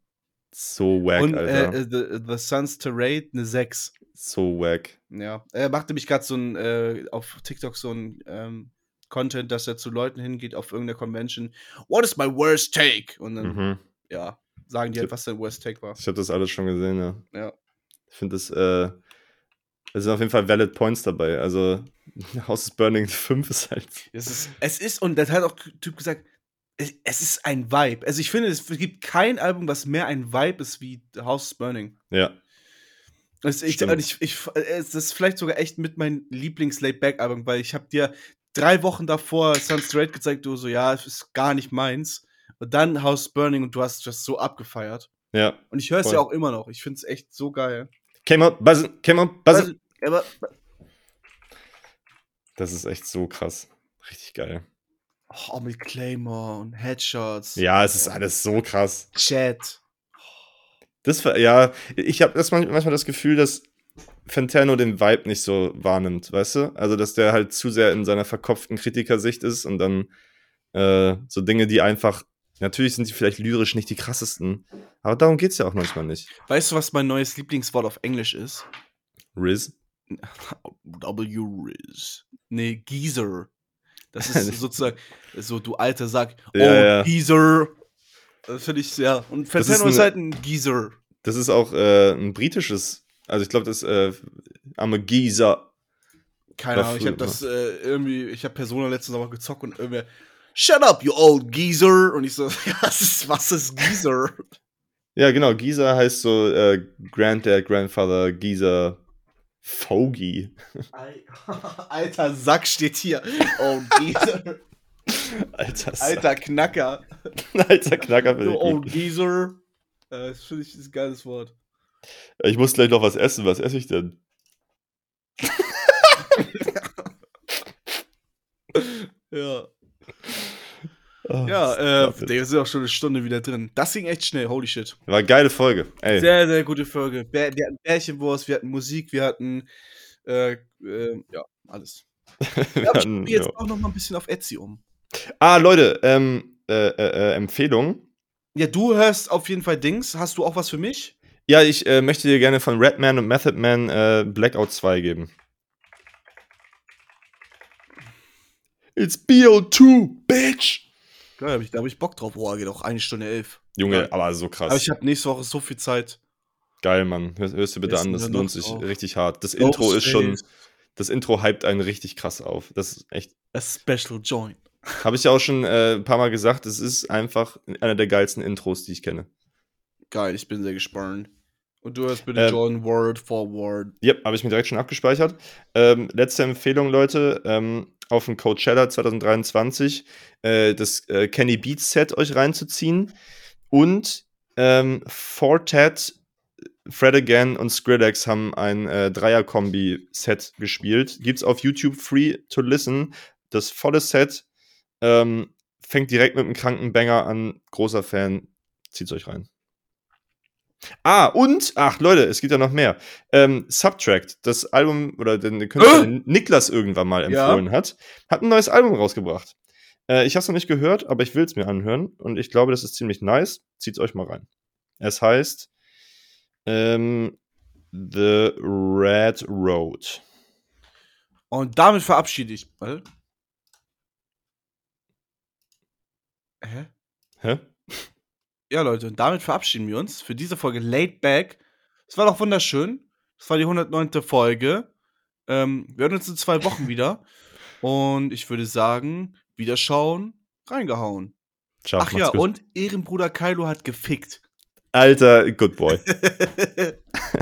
So wack, Und Alter. äh, The, The Sun's Terrain eine 6. so wack. Ja, er machte mich gerade so ein, äh, auf TikTok so ein ähm, Content, dass er zu Leuten hingeht auf irgendeiner Convention. What is my worst take? Und dann, Mhm. ja, sagen die halt, was sein worst take war. Ich habe das alles schon gesehen, ja. Ja. Ich finde das, äh, es sind auf jeden Fall valid Points dabei. Also, House is Burning 5 ist halt. Es ist, es ist, und das hat auch der Typ gesagt, es, es ist ein Vibe. Also ich finde, es gibt kein Album, was mehr ein Vibe ist wie House is Burning. Ja. Das, ich, ich, ich, es ist vielleicht sogar echt mit mein Lieblings-Laid-Back-Album, weil ich habe dir drei Wochen davor Sun Straight gezeigt, du so, ja, es ist gar nicht meins. Und dann House is Burning und du hast das so abgefeiert. Ja. Und ich höre es ja auch immer noch. Ich finde es echt so geil. Came on, buzzin', came buzzin'. Aber, Das ist echt so krass. Richtig geil. oh, mit Claymore und Headshots. Ja, es ist alles so krass. Chat. Das, ver- ja, ich habe das manchmal das Gefühl, dass Fantano den Vibe nicht so wahrnimmt, weißt du? Also, dass der halt zu sehr in seiner verkopften Kritikersicht ist und dann äh, so Dinge, die einfach, natürlich sind die vielleicht lyrisch nicht die krassesten, aber darum geht's ja auch manchmal nicht. Weißt du, was mein neues Lieblingswort auf Englisch ist? Riz? W-Riz. Nee, Geezer. Das ist sozusagen so, du alter Sack. Oh, Ja, ja. Geezer. Das finde ich, ja. Und ist Fantano ist, eine- halt ein Geezer. Das ist auch äh, ein britisches, also ich glaube, das äh, I'm a Geezer. Keine Ahnung, ich habe das äh, irgendwie, ich habe Persona letztens noch mal gezockt und irgendwie, shut up, you old Geezer. Und ich so, was ist, was ist Geezer? Ja, genau, Geezer heißt so äh, Granddad, Grandfather, Geezer, Fogey. Alter Sack steht hier. Oh, Geezer. Alter, Sack. Alter Knacker. Alter Knacker. Finde ich old gut. Geezer. Äh, Das finde ich ein geiles Wort. Ich muss gleich noch was essen. Was esse ich denn? Ja. Oh, Ja, äh, wir sind auch schon eine Stunde wieder drin. Das ging echt schnell, holy shit. War eine geile Folge. Ey, Sehr, sehr gute Folge. Bär- Wir hatten Bärchenwurst, wir hatten Musik, wir hatten Äh, äh, ja, alles. Ja, aber ich jetzt ja. auch noch mal ein bisschen auf Etsy um. Ah, Leute, ähm, äh, äh, äh, Empfehlung. Ja, du hörst auf jeden Fall Dings. Hast du auch was für mich? Ja, ich äh, möchte dir gerne von Redman und Method Man äh, Blackout 2 geben. It's BO2, bitch! Da hab ich, da hab ich Bock drauf. Boah, geht auch eine Stunde elf. Junge, Ja. aber so krass. Aber ich habe nächste Woche so viel Zeit. Geil, Mann. Hör, hörst du bitte ist an, das da lohnt sich drauf? richtig hart. Das Intro ist schon. Das Intro hypt einen richtig krass auf. Das ist echt. A Special Joint. Habe ich ja auch schon äh, ein paar Mal gesagt, es ist einfach einer der geilsten Intros, die ich kenne. Geil, ich bin sehr gespannt. Und du hörst bitte Ähm, John Word for Word. Ja, habe ich mir direkt schon abgespeichert. Ähm, letzte Empfehlung, Leute, ähm, auf dem Coachella 2023 äh, das äh, Kenny Beats Set euch reinzuziehen und ähm, Fortet, Fred Again und Skrillex haben ein äh, Dreier-Kombi-Set gespielt. Gibt's auf YouTube free to listen. Das volle Set ähm, fängt direkt mit einem kranken Banger an. Großer Fan. Zieht's euch rein. Ah, und, ach Leute, es gibt ja noch mehr. Ähm, Subtract, das Album oder den Künstler, Äh? den Niklas irgendwann mal Ja. empfohlen hat, hat ein neues Album rausgebracht. Äh, ich habe es noch nicht gehört, aber ich will es mir anhören und ich glaube, das ist ziemlich nice. Zieht's euch mal rein. Es heißt ähm, The Red Road. Und damit verabschiede ich. Warte. Hä? Hä? Ja, Leute, und damit verabschieden wir uns für diese Folge Laid Back. Es war doch wunderschön. Es war die 109. Folge. Ähm, wir hören uns in zwei Wochen wieder. Und ich würde sagen, Wiederschauen, reingehauen. Ciao, Ach ja, gut. und Ehrenbruder Kylo hat gefickt. Alter, good boy.